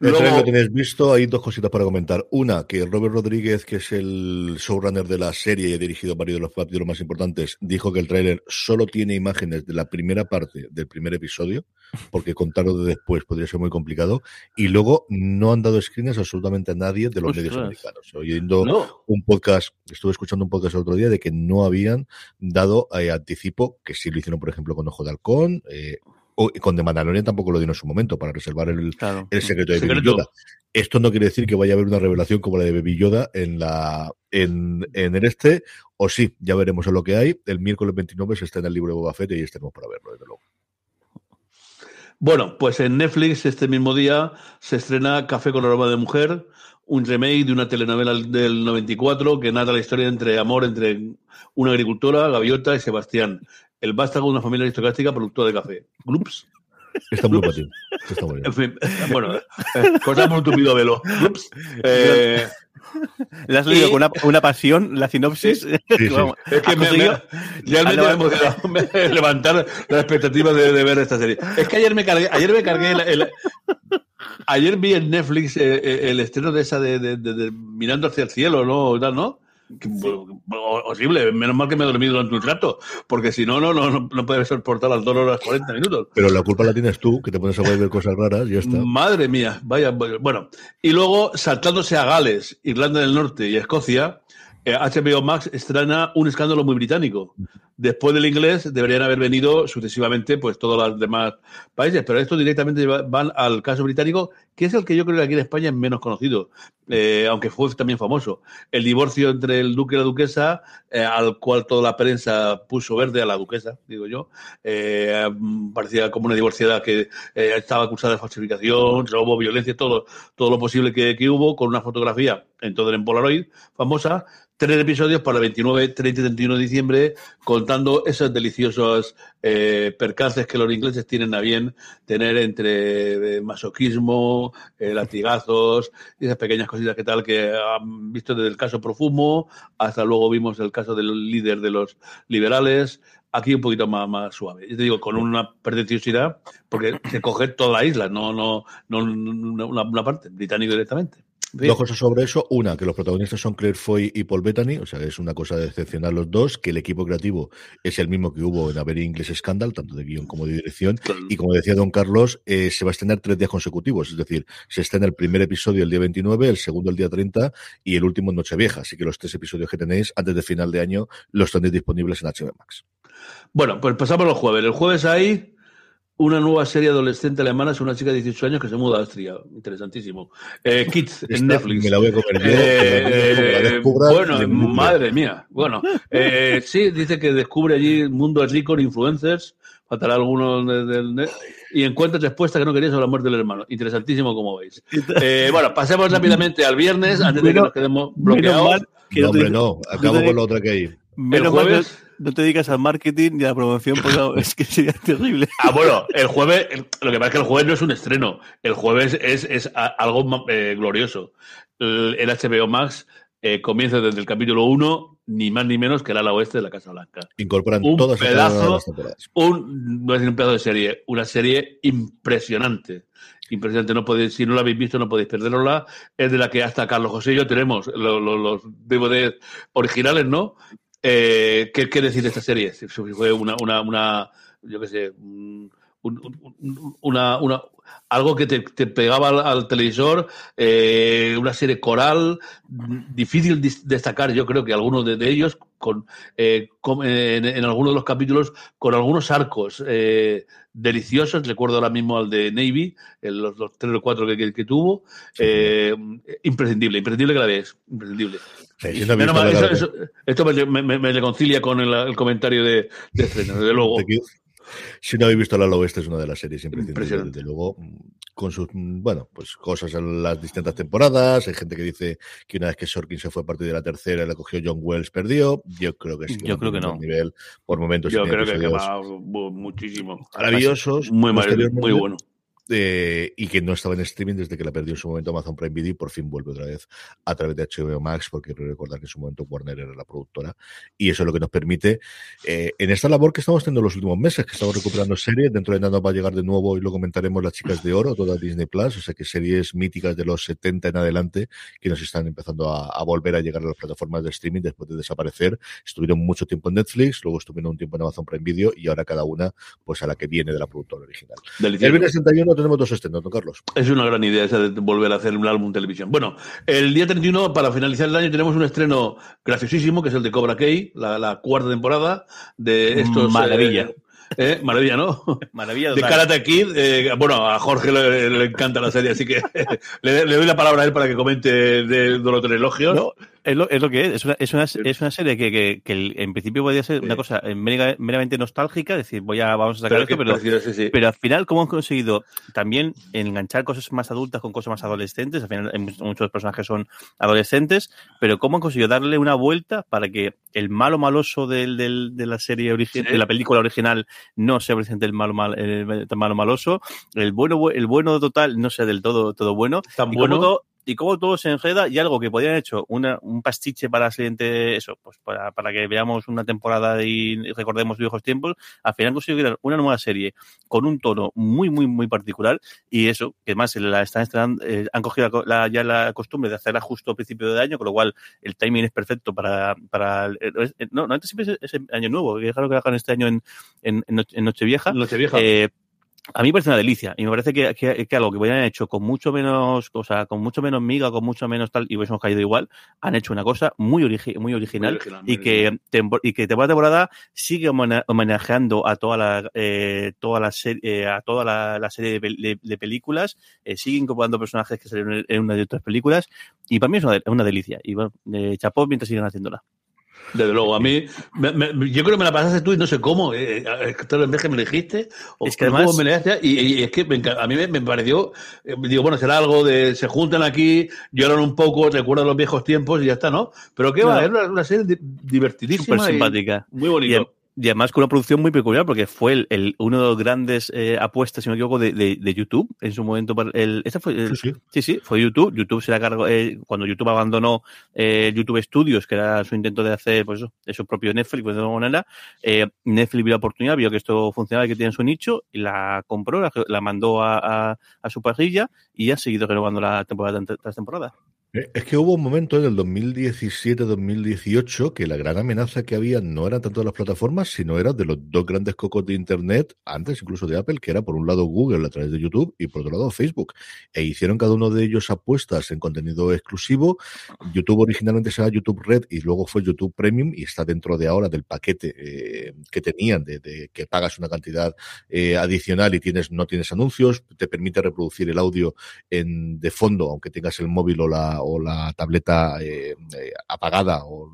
El Luego- trailer lo tenéis visto, hay dos cositas para comentar. Una, que Robert Rodríguez, que es el showrunner de la serie y ha dirigido varios de los capítulos más importantes, dijo que el tráiler solo tiene imágenes de la primera parte del primer episodio, porque contarlo de después podría ser muy complicado. Y luego no han dado screens absolutamente a nadie de los medios americanos. Oyendo No. un podcast, estuve escuchando un podcast el otro día de que no habían dado eh, anticipo, que sí lo hicieron, por ejemplo, con Ojo de Halcón, eh, o con The Mandalorian tampoco lo dieron en su momento para reservar el, Claro. el secreto de Baby. Yoda. Esto no quiere decir que vaya a haber una revelación como la de Baby Yoda en la en, en el este, o sí, ya veremos en lo que hay. El miércoles 29 se está en el libro de Boba Fett y estaremos para verlo, desde luego. Bueno, pues en Netflix este mismo día se estrena Café con aroma de mujer, un remake de una telenovela del 94 que narra la historia entre amor entre una agricultora, Gaviota y Sebastián, el vástago de una familia aristocrática productora de café. Glups. Está muy patín. Está muy bien. En fin, bueno, eh, cosa por un tupido velo. Glups. Eh, Le has leído Y- con una, una pasión la sinopsis. sí. Es que me, me- realmente me emocionado me- levantar la expectativa de, de ver esta serie. Es que ayer me cargué, ayer me cargué el, el- ayer vi en Netflix eh, eh, el estreno de esa de, de- de- de Mirando hacia el cielo, ¿no? ¿no? Bueno, horrible, menos mal que me he dormido durante un rato, porque si no, no, no, no, no puede soportar las 2 horas 40 minutos. Pero la culpa la tienes tú, que te pones a ver cosas raras y ya está. Madre mía, vaya. Bueno, y luego saltándose a Gales, Irlanda del Norte y Escocia, eh, HBO Max estrena un escándalo muy británico. Después del inglés deberían haber venido sucesivamente pues todos los demás países, pero estos directamente va- van al caso británico, que es el que yo creo que aquí en España es menos conocido, eh, aunque fue también famoso. El divorcio entre el duque y la duquesa, eh, al cual toda la prensa puso verde a la duquesa, digo yo. Eh, parecía como una divorciada que estaba acusada de falsificación, robo, violencia, todo, todo lo posible que, que hubo, con una fotografía entonces en Polaroid famosa. Tres episodios para el 29, 30 y 31 de diciembre, contando esos deliciosos eh, percances que los ingleses tienen a bien tener entre eh, masoquismo, eh, latigazos y esas pequeñas cositas que tal que han visto desde el caso Profumo hasta luego vimos el caso del líder de los liberales. Aquí un poquito más, suave. Yo te digo, con una pretenciosidad, porque se coge toda la isla, no, no, no una, una parte, británico directamente. Dos cosas sobre eso. Una, que los protagonistas son Claire Foy y Paul Bettany, o sea, es una cosa de excepcional los dos, que el equipo creativo es el mismo que hubo en Avery English Scandal, tanto de guion como de dirección. Y como decía don Carlos, eh, se va a estrenar tres días consecutivos, es decir, se estrena el primer episodio el día 29, el segundo el día 30 y el último en Nochevieja. Así que los tres episodios que tenéis antes de final de año los tenéis disponibles en HBO Max. Bueno, pues pasamos los jueves. El jueves hay una nueva serie adolescente alemana, es una chica de 18 años que se muda a Austria. Interesantísimo. Eh, Kids en Netflix. Me la voy a comer. Eh, descubra, bueno, madre mía. Bueno, eh, sí, dice que descubre allí el mundo rico en influencers, faltará alguno de- del net, y encuentra respuesta que no quería sobre la muerte del hermano. Interesantísimo, como veis. Eh, bueno, pasemos rápidamente al viernes, antes de que nos quedemos menos bloqueados. mal que No, hombre, no. Acabo con la otra que hay. Menos El mal que jueves- no te dedicas al marketing y a la promoción, porque no, es que sería terrible. Ah, bueno, el jueves, el- lo que pasa es que el jueves no es un estreno, el jueves es, es a- algo eh, glorioso. El, el HBO Max eh, comienza desde el capítulo 1, ni más ni menos que el ala oeste de la Casa Blanca. Incorporan Un todas pedazo, las temporadas. un, no decir un pedazo de serie, una serie impresionante. Impresionante, no podéis, si no la habéis visto no podéis perderosla. Es de la que hasta Carlos José y yo tenemos lo- lo- los DVD originales, ¿no? Eh, ¿qué, ¿Qué decir de esta serie? Si Fue una, una, una yo qué sé, un- un- un- una, una, algo que te, te pegaba al, al televisor, eh, una serie coral, difícil destacar, yo creo que algunos de, de ellos, con, eh, con- en, en algunos de los capítulos, con algunos arcos eh, deliciosos, recuerdo ahora mismo al de Navy, el- los, los tres o cuatro que, que- que tuvo, eh, imprescindible, imprescindible que la veas, imprescindible. Sí, no eso- eso- esto me, me- me- me reconcilia con el, el comentario de, de estreno, desde luego. Si no habéis visto La Oeste, es una de las series imprescindibles, Impresionante. desde luego, con sus, bueno, pues cosas en las distintas temporadas. Hay gente que dice que una vez que Sorkin se fue a partir de la tercera, la cogió John Wells, perdió. Yo creo que sí. Yo creo que no. Nivel, por momentos. Yo creo que quema muchísimo. maravillosos. Muy, Posteriormente, muy bueno. Eh, y que no estaba en streaming desde que la perdió en su momento Amazon Prime Video y por fin vuelve otra vez a través de HBO Max, porque quiero recordar que en su momento Warner era la productora, y eso es lo que nos permite, eh, en esta labor que estamos teniendo los últimos meses, que estamos recuperando series, dentro de nada va a llegar de nuevo, y lo comentaremos, Las Chicas de Oro, toda Disney Plus, o sea que series míticas de los 70 en adelante, que nos están empezando a, a volver a llegar a las plataformas de streaming después de desaparecer. Estuvieron mucho tiempo en Netflix, luego estuvieron un tiempo en Amazon Prime Video, y ahora cada una, pues a la que viene de la productora original. Delicioso. El viernes 31 tenemos dos estrenos, don Carlos. Es una gran idea esa de volver a hacer un álbum televisión. Bueno, el día 31, para finalizar el año, tenemos un estreno graciosísimo, que es el de Cobra Kai, la, la cuarta temporada de estos... Maravilla. eh, eh, maravilla, ¿no? Maravilla De. Karate Kid. eh, bueno, a Jorge le, le encanta la serie, así que le, le doy la palabra a él para que comente de, de los elogios. No, es lo, es lo que es. Es una, es una, es una serie que, que, que el- en principio podría ser una cosa eh, mera- meramente nostálgica, es decir, voy a, vamos a sacar Pero esto, pero, precioso, sí, sí. pero al final, ¿cómo han conseguido también enganchar cosas más adultas con cosas más adolescentes? Al final, muchos personajes son adolescentes, pero ¿cómo han conseguido darle una vuelta para que el malo maloso del, del- de la serie original, Sí. de la película original, no sea precisamente el malo, mal, el, malo maloso, el bueno, bu- el bueno total no sea del todo, todo bueno, Tan y bueno. cómo y cómo todo se enreda y algo que podrían haber hecho una, un pastiche para la siguiente, eso, pues para, para que veamos una temporada y recordemos viejos tiempos, al final consiguieron una nueva serie con un tono muy, muy, muy particular y eso, que además la están estrenando, eh, han cogido la co- la- ya la costumbre de hacerla justo a principio de año, con lo cual el timing es perfecto para, para el- el- no, no, antes siempre es, es el año nuevo, que dejaron que hagan este año en, en, en Nochevieja. Nochevieja. Eh, a mí me parece una delicia y me parece que, que, que algo que hubieran hecho con mucho menos, o sea, con mucho menos miga, con mucho menos tal, y hubiésemos caído igual, han hecho una cosa muy, origi- muy original, Muy original, muy y, que tempo- y que temporada a temporada sigue homena- homenajeando a toda la, eh, toda la serie, a toda la, la serie de, pel- de- de películas, eh, sigue incorporando personajes que salieron en, una de otras películas, y para mí es una, de- una delicia. Y bueno, eh, chapó mientras sigan haciéndola. Desde luego, a mí, me- me- yo creo que me la pasaste tú y no sé cómo. Eh, eh, tal vez que me dijiste, o Es que además- cómo me dijiste, y, y es que me a mí me, pareció, eh, digo, bueno, será algo de, se juntan aquí, lloran un poco, recuerdan los viejos tiempos y ya está, ¿no? Pero qué va, era una, una serie di- divertidísima. Súper simpática. Muy Y, bonito. Y además con una producción muy peculiar, porque fue el, el- uno de los grandes eh, apuestas, si no me equivoco, de, de, de YouTube en su momento. para El, este fue, el- Sí, sí. sí, sí, fue YouTube. YouTube se la cargó eh, cuando YouTube abandonó eh, YouTube Studios, que era su intento de hacer pues eso, de su propio Netflix, pues, de alguna manera. Eh, Netflix vio la oportunidad, vio que esto funcionaba y que tiene su nicho, y la compró, la, la mandó a, a, a su parrilla y ha seguido renovando la temporada tras temporada. Eh, Es que hubo un momento en el 2017-2018 que la gran amenaza que había no eran tanto de las plataformas, sino era de los dos grandes cocos de Internet, antes incluso de Apple, que era por un lado Google a través de YouTube y por otro lado Facebook. E hicieron cada uno de ellos apuestas en contenido exclusivo. YouTube originalmente se llama YouTube Red y luego fue YouTube Premium y está dentro de ahora del paquete eh, que tenían, de, de que pagas una cantidad eh, adicional y tienes no tienes anuncios, te permite reproducir el audio en, de fondo, aunque tengas el móvil o la, o la tableta eh, eh, apagada o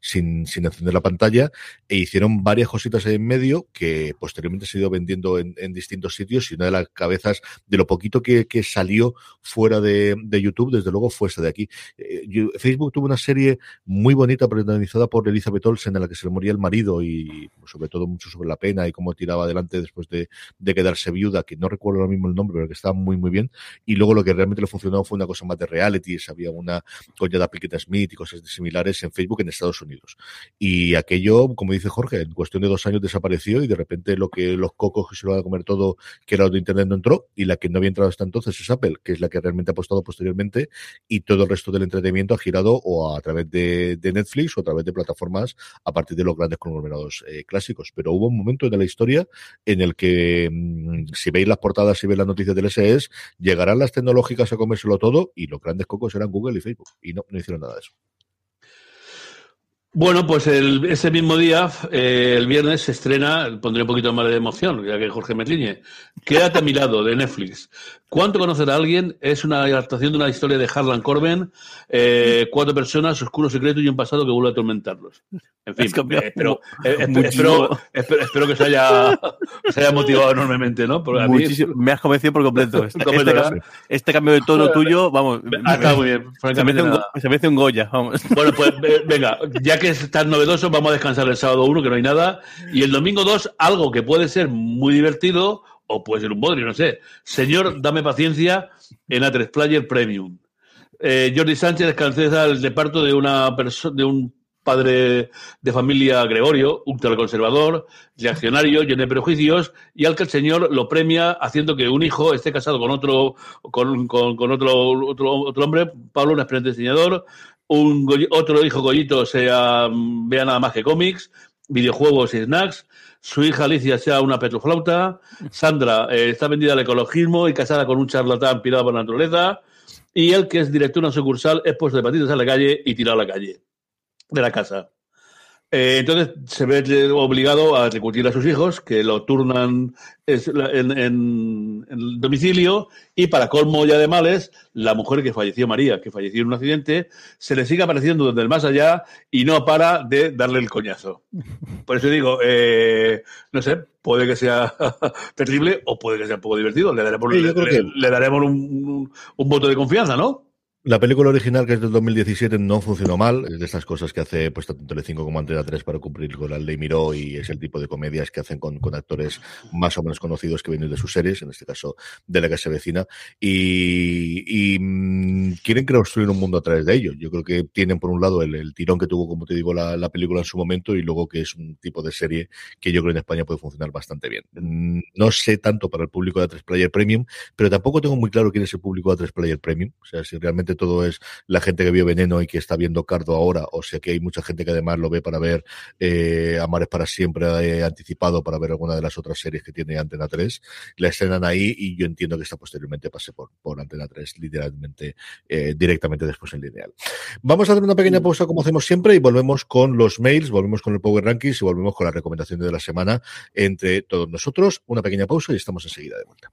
sin, sin encender la pantalla, e hicieron varias cositas ahí en medio que posteriormente se ha ido vendiendo en, en distintos sitios y una de las cabezas de lo poquito que, que salió fuera de, de YouTube, desde luego fue esta de aquí. Eh, Facebook tuvo una serie muy bonita protagonizada por Elizabeth Olsen en la que se le moría el marido y sobre todo mucho sobre la pena y cómo tiraba adelante después de, de quedarse viuda, que no recuerdo ahora mismo el nombre, pero que estaba muy muy bien. Y luego lo que realmente le funcionó fue una cosa más de reality, había una coña de Smith y cosas similares en Facebook en Estados Unidos. Y aquello, como dice Jorge, en cuestión de dos años desapareció y de repente lo que los cocos que se lo van a comer todo, que era de Internet, no entró y la que no había entrado hasta entonces es Apple, que es la que realmente ha apostado posteriormente y todo el resto del entretenimiento ha girado o a través de, de Netflix o a través de plataformas a partir de los grandes conglomerados eh, clásicos. Pero hubo un momento de la historia en el que, mm, si veis las portadas y veis las noticias del SES, llegarán las tecnológicas a comérselo todo y los grandes cocos eran Google y Facebook. Y no, no hicieron nada de eso. Bueno, pues el- ese mismo día, eh, el viernes, se estrena, pondré un poquito más de emoción, ya que Jorge me riñe, Quédate a mi lado, de Netflix. ¿Cuánto conocer a alguien? Es una adaptación de una historia de Harlan Coben, eh, cuatro personas, oscuro secreto y un pasado que vuelve a atormentarlos. En fin, eh, espero, eh, espe- muchísimo. espero, espero, espero que se haya, se haya motivado enormemente, ¿no? Porque a mí- me has convencido por completo. Este, este- este cambio de tono tuyo, vamos, Ah, está muy bien, se merece, francamente un, Goya, vamos. Bueno, pues ve- venga, ya que es tan novedoso, vamos a descansar el sábado 1, que no hay nada. Y el domingo 2, algo que puede ser muy divertido o puede ser un bodrio, no sé. Señor, dame paciencia en A3 Player Premium. Eh, Jordi Sánchez cancela el reparto de una de un padre de familia Gregorio, ultraconservador, reaccionario, lleno de prejuicios, y al que el señor lo premia haciendo que un hijo esté casado con otro, con, con, otro, otro, otro, hombre, Pablo, un excelente diseñador, un otro hijo Goyito sea, vea nada más que cómics, videojuegos y snacks, su hija Alicia sea una petroflauta, Sandra eh, está vendida al ecologismo y casada con un charlatán pirado por la naturaleza, y él, que es director de una sucursal, es puesto de patitas a la calle y tirado a la calle de la casa. Eh, entonces se ve obligado a recurrir a sus hijos, que lo turnan en, el domicilio, y para colmo ya de males, la mujer que falleció, María, que falleció en un accidente, se le sigue apareciendo desde el más allá y no para de darle el coñazo. Por eso digo, eh, no sé, puede que sea terrible o puede que sea un poco divertido. Le daremos, le, daremos un voto de confianza, ¿no? La película original, que es del 2017, no funcionó mal. Es de estas cosas que hace pues tanto Telecinco como Antena 3 para cumplir con la ley Miró y es el tipo de comedias que hacen con, actores más o menos conocidos que vienen de sus series, en este caso de la que se vecina, y, y mmm, quieren construir un mundo a través de ello. Yo creo que tienen, por un lado, el, tirón que tuvo, como te digo, la, la, película en su momento y luego que es un tipo de serie que yo creo en España puede funcionar bastante bien. Mm, no sé tanto para el público de A3 Player Premium, pero tampoco tengo muy claro quién es el público de A3 Player Premium. O sea, si realmente todo es la gente que vio Veneno y que está viendo Cardo ahora, o sea que hay mucha gente que además lo ve para ver eh, Amares para siempre eh, anticipado para ver alguna de las otras series que tiene Antena 3, la estrenan ahí y yo entiendo que esta posteriormente pase por, por Antena 3 literalmente eh, directamente después en lineal. Vamos a hacer una pequeña pausa como hacemos siempre y volvemos con los mails, volvemos con el Power Rankings y volvemos con la recomendación de la semana entre todos nosotros. Una pequeña pausa y estamos enseguida de vuelta.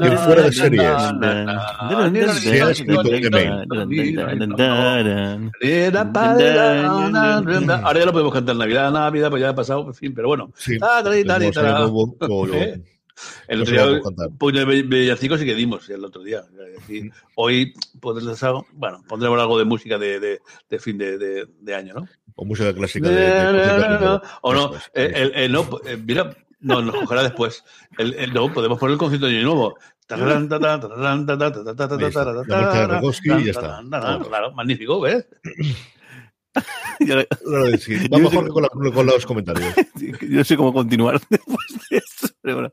Y fuera de series. Ahora ya lo podemos cantar Navidad, Navidad, pues ya ha pasado, en fin, pero bueno. Sí. El otro día, pues de villancicos sí que dimos el otro día. Decir, hoy podremos, bueno, pondremos algo de música de, de, de fin de, de, de, año, ¿no? O música clásica de. o no, el, el, no, mira, no, nos cogerá después. El, el, no, podemos poner el concierto de nuevo. Claro, magnífico, ¿ves? Vamos yo con, la, con, los comentarios. Yo sé cómo continuar después de esto. Bueno,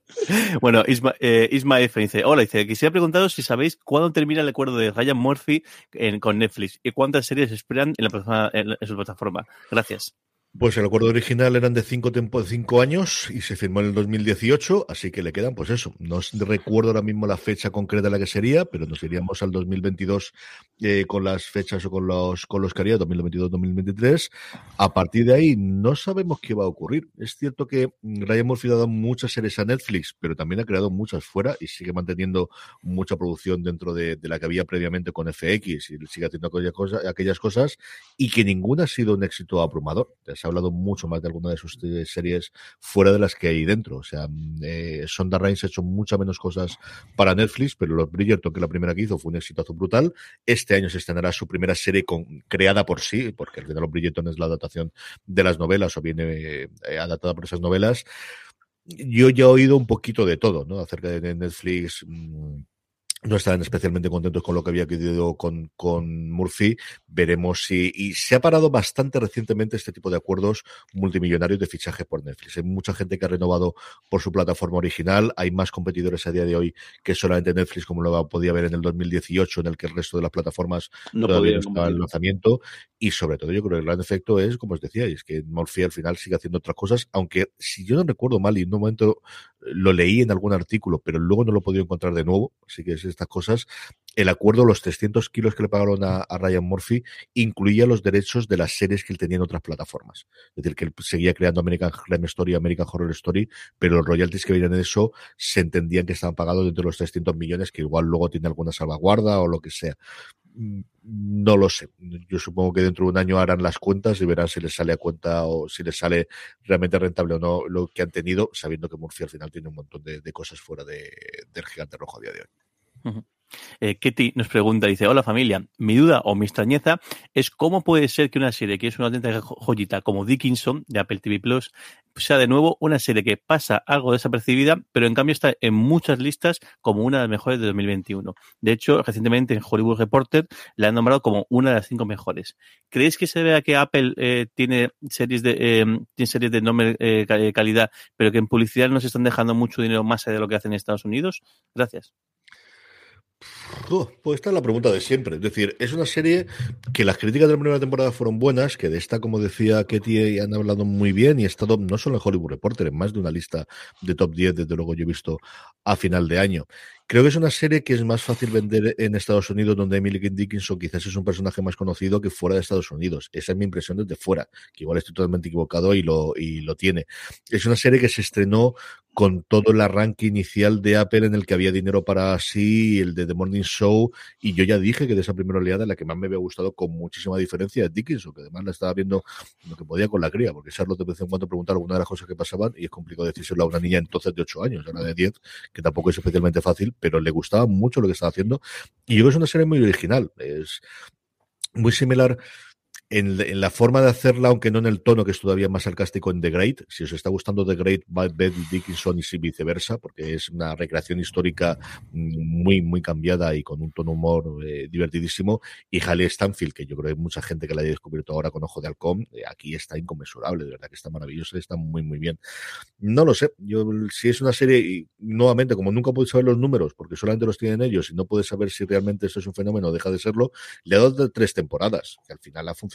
bueno Isma, eh, Isma, F dice: Hola, dice, quisiera preguntaros si sabéis cuándo termina el acuerdo de Ryan Murphy en, con Netflix y cuántas series esperan en, la, en, en su plataforma. Gracias. Pues el acuerdo original eran de cinco, tiempo, cinco años y se firmó en el 2018, así que le quedan, pues eso. No recuerdo ahora mismo la fecha concreta de la que sería, pero nos iríamos al 2022 eh, con las fechas o con los, con los que haría, 2022-2023. A partir de ahí no sabemos qué va a ocurrir. Es cierto que Ryan Murphy ha dado muchas series a Netflix, pero también ha creado muchas fuera y sigue manteniendo mucha producción dentro de, de la que había previamente con FX y sigue haciendo aquellas cosas, aquellas cosas y que ninguna ha sido un éxito abrumador ha hablado mucho más de alguna de sus series fuera de las que hay dentro. O sea, mm, eh, Sonda Rhimes ha hecho muchas menos cosas para Netflix, pero los Bridgerton, que la primera que hizo, fue un exitazo brutal. Este año se estrenará su primera serie con, creada por sí, porque el de los Bridgerton es la adaptación de las novelas o viene eh, adaptada por esas novelas. Yo ya he oído un poquito de todo, ¿no? Acerca de Netflix. Mmm, no estaban especialmente contentos con lo que había querido con, con Murphy. Veremos si. Y se ha parado bastante recientemente este tipo de acuerdos multimillonarios de fichaje por Netflix. Hay mucha gente que ha renovado por su plataforma original. Hay más competidores a día de hoy que solamente Netflix, como lo podía ver en el 2018, en el que el resto de las plataformas no todavía estaba el lanzamiento. Y sobre todo, yo creo que el gran efecto es, como os decía, es que Murphy al final sigue haciendo otras cosas, aunque si yo no recuerdo mal, y en un momento lo leí en algún artículo, pero luego no lo he podido encontrar de nuevo, así que es estas cosas. El acuerdo, los 300 kilos que le pagaron a, Ryan Murphy, incluía los derechos de las series que él tenía en otras plataformas. Es decir, que él seguía creando American Crime Story, American Horror Story, pero los royalties que venían de eso se entendían que estaban pagados dentro de los 300 millones, que igual luego tiene alguna salvaguarda o lo que sea. No lo sé. Yo supongo que dentro de un año harán las cuentas y verán si les sale a cuenta o si les sale realmente rentable o no lo que han tenido, sabiendo que Murphy al final tiene un montón de, cosas fuera de, del gigante rojo a día de hoy. Eh, Ketty nos pregunta, dice, hola familia, mi duda o mi extrañeza es cómo puede ser que una serie que es una auténtica joyita como Dickinson de Apple TV Plus sea de nuevo una serie que pasa algo desapercibida, pero en cambio está en muchas listas como una de las mejores de 2021. De hecho, recientemente en Hollywood Reporter la han nombrado como una de las cinco mejores. ¿Creéis que se vea que Apple eh, tiene series de eh, tiene series de enorme calidad, pero que en publicidad nos están dejando mucho dinero más allá de lo que hacen en Estados Unidos? Gracias pues esta es la pregunta de siempre. Es decir, es una serie que las críticas de la primera temporada fueron buenas, que de esta, como decía Ketty, han hablado muy bien y ha estado no solo en Hollywood Reporter, en más de una lista de top 10, desde luego yo he visto a final de año. Creo que es una serie que es más fácil vender en Estados Unidos, donde Emily Dickinson quizás es un personaje más conocido que fuera de Estados Unidos. Esa es mi impresión desde fuera, que igual estoy totalmente equivocado y lo, y lo tiene. Es una serie que se estrenó con todo el arranque inicial de Apple en el que había dinero para sí, el de The Morning Show, y yo ya dije que de esa primera oleada la que más me había gustado con muchísima diferencia es Dickinson, que además la estaba viendo lo que podía con la cría, porque Charlotte de vez en cuando preguntar alguna de las cosas que pasaban y es complicado decírselo a una niña entonces de 8 años, una de 10, que tampoco es especialmente fácil, pero le gustaba mucho lo que estaba haciendo, y yo creo que es una serie muy original, es muy similar en, la forma de hacerla, aunque no en el tono que es todavía más sarcástico en The Great. Si os está gustando The Great, ved Dickinson y viceversa, porque es una recreación histórica muy, muy cambiada y con un tono humor eh, divertidísimo. Y Halle Stanfield, que yo creo que hay mucha gente que la haya descubierto ahora con Ojo de Halcón, eh, aquí está inconmensurable, de verdad que está maravillosa, está muy, muy bien. No lo sé, yo si es una serie, y nuevamente, como nunca puedes saber los números, porque solamente los tienen ellos y no puedes saber si realmente esto es un fenómeno o deja de serlo, le ha dado tres temporadas, que al final ha funcionado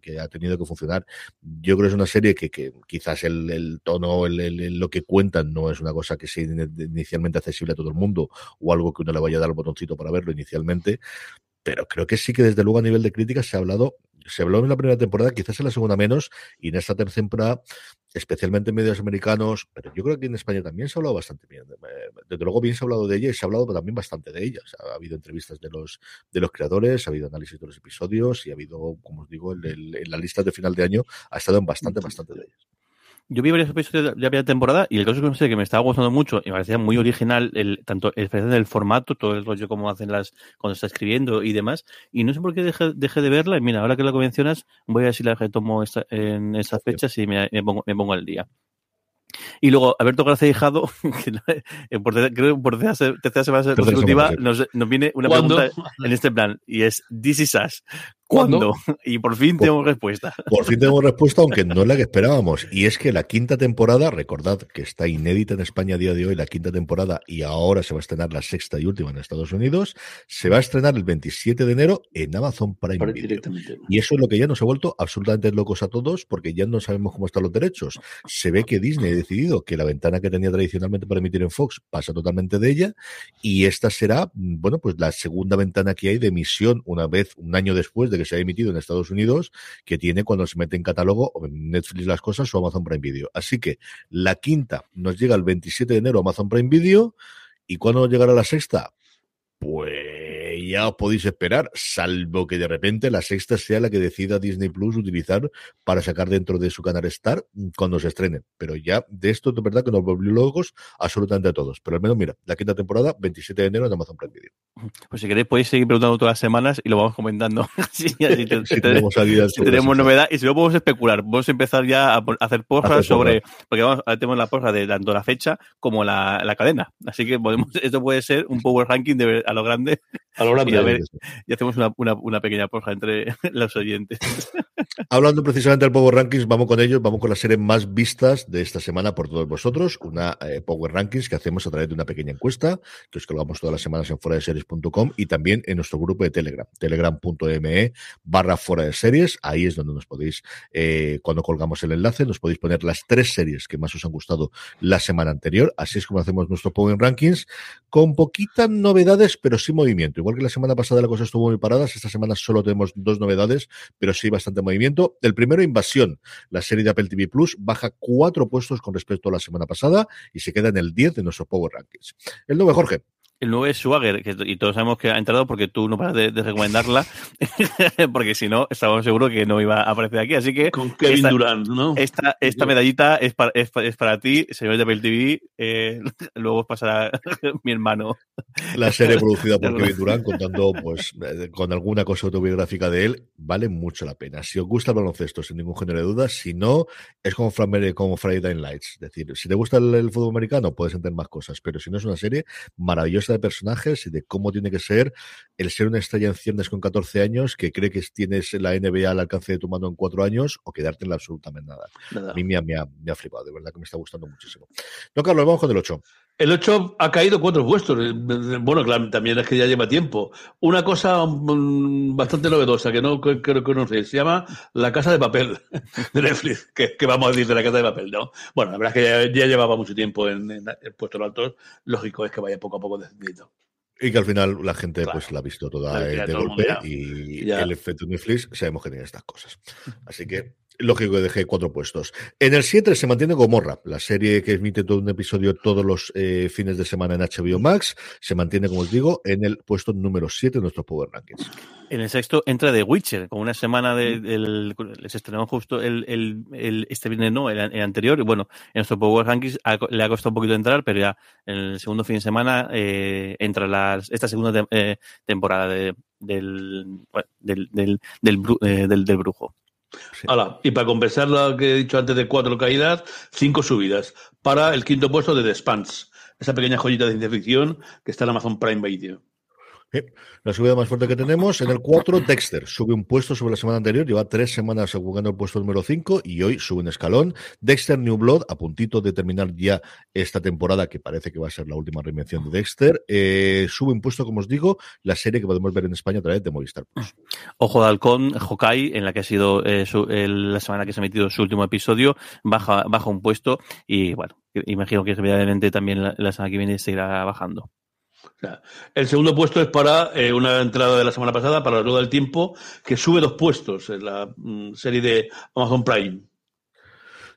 que, ha tenido que funcionar. Yo creo que es una serie que, que quizás el, el tono, el, lo que cuentan no es una cosa que sea inicialmente accesible a todo el mundo o algo que uno le vaya a dar el botoncito para verlo inicialmente, pero creo que sí que desde luego a nivel de críticas se ha hablado se habló en la primera temporada, quizás en la segunda menos, y en esta tercera temporada, especialmente en medios americanos, pero yo creo que en España también se ha hablado bastante bien. Desde luego bien se ha hablado de ella y se ha hablado también bastante de ella. ha habido entrevistas de los, de los creadores, ha habido análisis de los episodios y ha habido, como os digo, en la lista de final de año ha estado en bastante, bastante de ellas. Yo vi varios episodios de la primera temporada y el caso es que me estaba gustando mucho y me parecía muy original el tanto el del formato, todo el rollo como hacen las cuando está escribiendo y demás. Y no sé por qué dejé, de verla. Y mira, ahora que la mencionas, voy a ver si la retomo esta, en esas fechas y me, pongo, me pongo al día. Y luego, Alberto García Hijado, que por, creo que por tercera semana consecutiva, nos, nos viene una pregunta en este plan, y es This is Us. ¿Cuándo? Y por fin tenemos respuesta. Por fin tenemos respuesta, aunque no es la que esperábamos. Y es que la quinta temporada, recordad que está inédita en España a día de hoy, la quinta temporada, y ahora se va a estrenar la sexta y última en Estados Unidos, se va a estrenar el 27 de enero en Amazon Prime Video. Y eso es lo que ya nos ha vuelto absolutamente locos a todos, porque ya no sabemos cómo están los derechos. Se ve que Disney ha decidido que la ventana que tenía tradicionalmente para emitir en Fox pasa totalmente de ella, y esta será, bueno, pues la segunda ventana que hay de emisión una vez, un año después de que se ha emitido en Estados Unidos, que tiene cuando se mete en catálogo Netflix las cosas o Amazon Prime Video. Así que la quinta nos llega el 27 de enero Amazon Prime Video. ¿Y cuándo llegará la sexta? Pues ya os podéis esperar, salvo que de repente la sexta sea la que decida Disney Plus utilizar para sacar dentro de su canal Star cuando se estrene. Pero ya de esto de verdad que nos volvió locos absolutamente a todos. Pero al menos mira, la quinta temporada, 27 de enero en Amazon Prime Video. Pues si queréis podéis seguir preguntando todas las semanas y lo vamos comentando. si, si, Si tenemos si sobre tenemos novedad y si no podemos especular, vamos a empezar ya a hacer porras sobre, porque vamos, ahora tenemos la porra de tanto la fecha como la, la cadena. Así que podemos, esto puede ser un power ranking de, a lo grande A y a ver, y hacemos una, una, una pequeña porra entre los oyentes. Hablando precisamente del Power Rankings, vamos con ellos, vamos con las series más vistas de esta semana por todos vosotros. Una eh, Power Rankings que hacemos a través de una pequeña encuesta que os colgamos todas las semanas en fuera de series.com y también en nuestro grupo de Telegram, telegram.me barra fuera de series. Ahí es donde nos podéis, eh, cuando colgamos el enlace, nos podéis poner las tres series que más os han gustado la semana anterior. Así es como hacemos nuestro Power Rankings con poquitas novedades, pero sí movimiento. Igual que la semana pasada la cosa estuvo muy parada, esta semana solo tenemos dos novedades, pero sí bastante movimiento. El primero, Invasión, la serie de Apple TV Plus, baja cuatro puestos con respecto a la semana pasada y se queda en el 10 de nuestro Power Rankings. El nuevo Jorge. El nuevo es Swagger, que, y todos sabemos que ha entrado porque tú no paras de, de recomendarla, porque si no, estábamos seguros que no iba a aparecer aquí. Así que Con Kevin esta, Durant, ¿no? esta, esta medallita es para, es, es para ti, señor de Apple TV. eh, luego os pasará mi hermano. La serie producida por Kevin Durant, contando pues eh, con alguna cosa autobiográfica de él, vale mucho la pena. Si os gusta el baloncesto, sin ningún género de dudas, si no, es como, como Friday Night Lights. Es decir, si te gusta el, el fútbol americano, puedes entender más cosas, pero si no es una serie maravillosa de personajes y de cómo tiene que ser el ser una estrella en ciernes con 14 años que cree que tienes la NBA al alcance de tu mano en cuatro años o quedarte en la absolutamente nada. Nada. A mí me ha, me ha- me ha flipado, de verdad que me está gustando muchísimo. No, Carlos, vamos con el 8. El 8 ha caído cuatro puestos. Bueno, claro, también es que ya lleva tiempo. Una cosa mm, bastante novedosa que no que- creo que conocéis, se llama La Casa de Papel de Netflix. que que vamos a decir de La Casa de Papel? No. Bueno, la verdad es que ya, ya llevaba mucho tiempo en, en, en puestos altos. Lógico es que vaya poco a poco descendiendo. Y que al final la gente Claro. pues la ha visto toda eh, de todo golpe ya- y ya. el efecto Netflix sabemos que tiene estas cosas. Así que lógico que dejé cuatro puestos. En el 7 se mantiene Gomorra, la serie que emite todo un episodio todos los eh, fines de semana en HBO Max. Se mantiene, como os digo, en el puesto número 7 de nuestros Power Rankings. En el sexto entra The Witcher, con una semana de, del- les estrenó justo el, el, el- este viernes, no, el, el anterior. Y bueno, en nuestro Power Rankings ha- le ha costado un poquito entrar, pero ya en el segundo fin de semana eh, entra las, esta segunda te- eh, temporada de- del, bueno, del, del, eh, del, del brujo. Y para compensar lo que he dicho antes de cuatro caídas, cinco subidas. Para el quinto puesto de The Spans, esa pequeña joyita de ciencia ficción que está en Amazon Prime Video. La subida más fuerte que tenemos. En el 4, Dexter sube un puesto sobre la semana anterior. Lleva tres semanas jugando el puesto número 5 y hoy sube un escalón. Dexter New Blood, a puntito de terminar ya esta temporada, que parece que va a ser la última reinvención de Dexter. eh, sube un puesto, como os digo, la serie que podemos ver en España a través de Movistar Plus. Ojo de Halcón, Hawkeye, en la que ha sido eh, la semana que se ha emitido su último episodio, baja, baja un puesto y bueno, imagino que evidentemente también la, la semana que viene seguirá bajando. El segundo puesto es para eh, una entrada de la semana pasada, para la Rueda del Tiempo, que sube dos puestos en la mm, serie de Amazon Prime.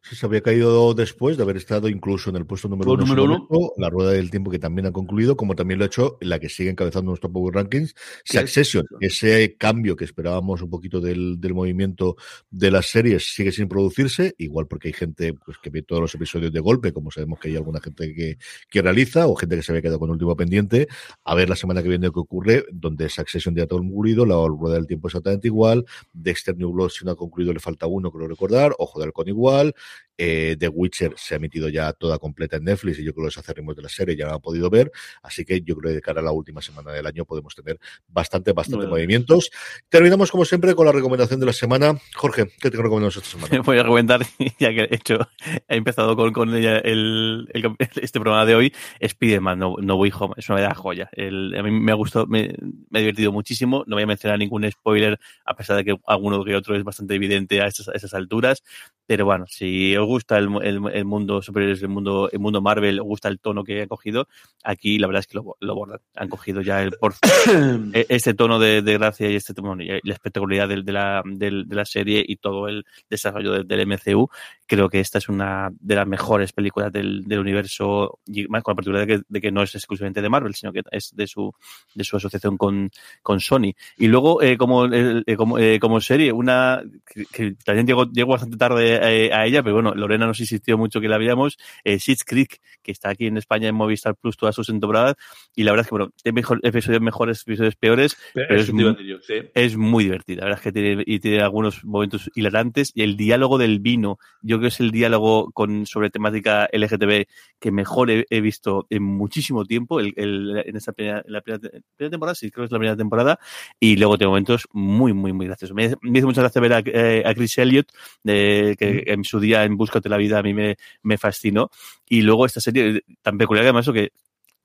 Sí, se había caído después de haber estado incluso en el puesto número uno. número uno. momento, La rueda del tiempo que también ha concluido, como también lo ha hecho la que sigue encabezando nuestro Power Rankings, Succession. Ese cambio que esperábamos un poquito del, del movimiento de las series sigue sin producirse, igual porque hay gente pues, que ve todos los episodios de golpe, como sabemos que hay alguna gente que, que realiza, o gente que se había quedado con el último pendiente. A ver la semana que viene qué ocurre, donde Succession ya ha concluido, la rueda del tiempo exactamente igual, Dexter New Blood si no ha concluido le falta uno, creo recordar, Ojo de Halcón igual, eh, The Witcher se ha emitido ya toda completa en Netflix y yo creo que los acérrimos de la serie ya lo han podido ver. Así que yo creo que de cara a la última semana del año podemos tener bastante, bastante Bueno. movimientos. Terminamos como siempre con la recomendación de la semana. Jorge, ¿qué te recomendamos esta semana? Voy a recomendar, ya que he hecho, he empezado con, con ella el, el- este programa de hoy, Spider-Man No, no Way Home. Es una verdadera joya. El- a mí me ha gustado, me, me ha divertido muchísimo. No voy a mencionar ningún spoiler, a pesar de que alguno que otro es bastante evidente a esas, a esas alturas. Pero bueno, si os gusta el, el, mundo superior, el mundo, el mundo Marvel, os gusta el tono que ha cogido, aquí la verdad es que lo, lo bordan. Han cogido ya el por e, este tono de, de, gracia y este tono y la espectacularidad de, de, la, de, la serie y todo el desarrollo del, MCU. Creo que esta es una de las mejores películas del, del universo, y más con la particularidad de que, de que, no es exclusivamente de Marvel, sino que es de su, de su asociación con, con Sony. Y luego, eh, como, eh, como, eh, como serie, una que, que también llegó, llegó bastante tarde eh, a ella, pero bueno, Lorena nos insistió mucho que la veíamos, eh, Creek, que está aquí en España en Movistar Plus todas sus temporadas, y la verdad es que, bueno, tiene mejor, episodios mejores, episodios peores, pero, pero es, muy, sí. es, muy divertida. La verdad es que tiene, y tiene algunos momentos hilarantes, y el diálogo del vino, yo creo que es el diálogo con, sobre temática LGTB que mejor he, he visto en muchísimo tiempo, el, el, en esta primera, en la primera, primera, temporada, sí, creo que es la primera temporada, y luego tiene momentos muy, muy, muy graciosos. Me, me hizo mucha gracia ver a, eh, a Chris Elliott, de, que en su día en Búscate la vida a mí me, me fascinó. Y luego esta serie tan peculiar además que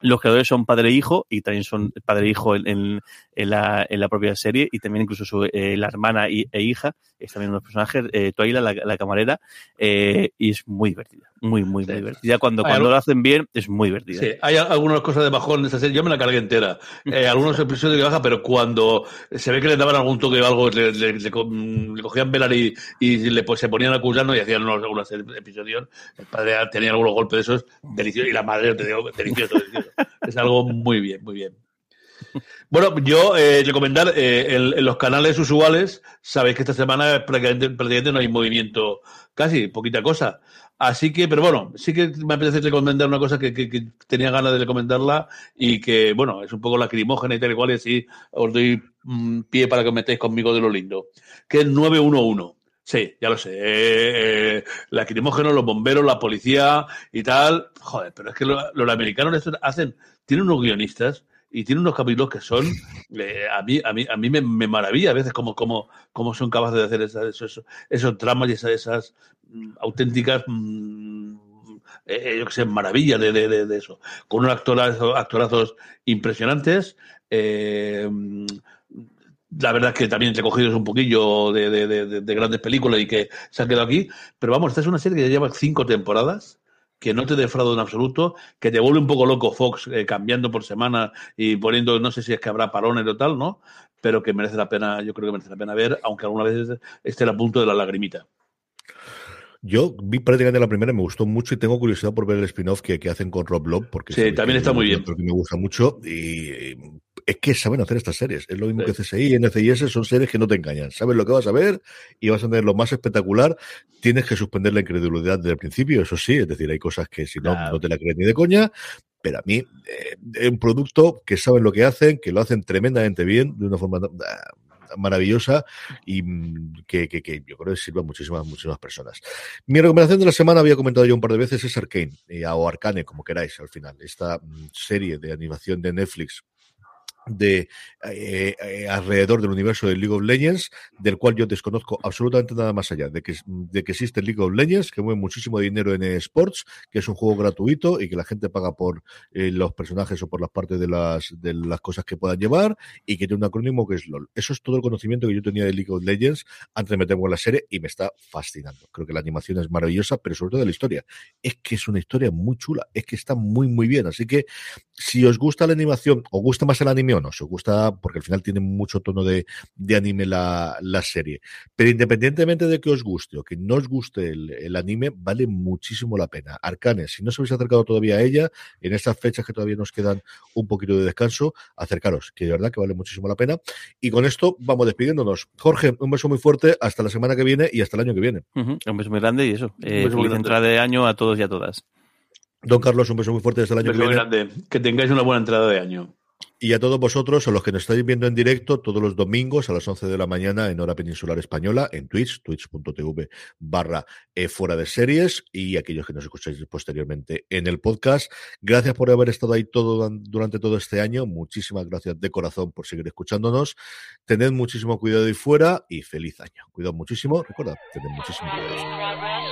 los creadores son padre e hijo y también son padre e hijo en, en, en, la, en la propia serie y también incluso su, eh, la hermana y, e hija es también unos personajes, eh, Twaila, la, la camarera, eh, y es muy divertida, muy, muy, muy divertida. Cuando, cuando lo hacen bien, es muy divertida. Sí, hay algunas cosas de bajón en esta serie, yo me la cargué entera. Eh, algunos episodios que baja, pero cuando se ve que le daban algún toque o algo, le, le, le, le cogían velar y, y le, pues, se ponían a acusarnos y hacían unos, unos episodios. El padre tenía algunos golpes de esos deliciosos y la madre, te digo, delicioso, delicioso. Es algo muy bien, muy bien. Bueno, yo eh, recomendar eh, en, en, los canales usuales, sabéis que esta semana prácticamente, prácticamente no hay movimiento, casi, poquita cosa. Así que, pero bueno, sí que me apetece recomendar una cosa que, tenía ganas de recomendarla y que, bueno, es un poco lacrimógena y tal y cual, y así os doy mmm, pie para que metáis conmigo de lo lindo, que es 911. Sí, ya lo sé. Eh, eh, lacrimógenos, los bomberos, la policía y tal. Joder, pero es que lo, los americanos hacen, tienen unos guionistas y tienen unos capítulos que son eh, a mí a mí a mí me, me maravilla a veces cómo cómo cómo son capaces de hacer esas, esos esos dramas y esas, auténticas mm, eh, yo que sé maravillas de, de, de, eso con unos actorazos, actorazos impresionantes eh, la verdad es que también recogidos un poquillo de, de, de, de, grandes películas y que se han quedado aquí. Pero vamos, esta es una serie que ya lleva cinco temporadas, que no te defrauda en absoluto, que te vuelve un poco loco Fox eh, cambiando por semana y poniendo, no sé si es que habrá parones o tal, ¿no? Pero que merece la pena, yo creo que merece la pena ver, aunque alguna vez esté a punto de la lagrimita. Yo vi prácticamente la primera, me gustó mucho y tengo curiosidad por ver el spin-off que, que, hacen con Rob Lowe, porque sí, también está muy bien. Porque me gusta mucho y es que saben hacer estas series. Es lo mismo sí. que CSI y NCIS, son series que no te engañan. Sabes lo que vas a ver y vas a tener lo más espectacular. Tienes que suspender la incredulidad desde el principio, eso sí, es decir, hay cosas que si no, claro. no te la crees ni de coña, pero a mí eh, es un producto que saben lo que hacen, que lo hacen tremendamente bien, de una forma maravillosa y mm, que, que, que, yo creo que sirve a muchísimas, muchísimas personas. Mi recomendación de la semana, había comentado yo un par de veces, es Arcane, eh, o Arcane, como queráis al final. Esta mm, serie de animación de Netflix de eh, eh, alrededor del universo de League of Legends, del cual yo desconozco absolutamente nada más allá de que, de que existe League of Legends, que mueve muchísimo dinero en esports, que es un juego gratuito y que la gente paga por eh, los personajes o por las partes de las, de las cosas que puedan llevar y que tiene un acrónimo que es LOL. Eso es todo el conocimiento que yo tenía de League of Legends antes de meterme en la serie y me está fascinando. Creo que la animación es maravillosa, pero sobre todo la historia. Es que es una historia muy chula, es que está muy, muy bien. Así que si os gusta la animación, o gusta más el anime o no, si os gusta, porque al final tiene mucho tono de, de anime la, la, serie. Pero independientemente de que os guste o que no os guste el, el, anime, vale muchísimo la pena. Arcane, si no os habéis acercado todavía a ella, en estas fechas que todavía nos quedan un poquito de descanso, acercaros, que de verdad que vale muchísimo la pena. Y con esto vamos despidiéndonos. Jorge, un beso muy fuerte, hasta la semana que viene y hasta el año que viene. Uh -huh. Un beso muy grande y eso. Eh, feliz entrada de año a todos y a todas. Don Carlos, un beso muy fuerte desde el año que viene. Grande. Que tengáis una buena entrada de año. Y a todos vosotros, a los que nos estáis viendo en directo, todos los domingos a las 11 de la mañana en hora peninsular española, en Twitch, twitch.tv barra eh, fuera de series, y aquellos que nos escucháis posteriormente en el podcast. Gracias por haber estado ahí todo durante todo este año. Muchísimas gracias de corazón por seguir escuchándonos. Tened muchísimo cuidado y fuera, y feliz año. Cuidado muchísimo. Recuerda, tened muchísimo cuidado.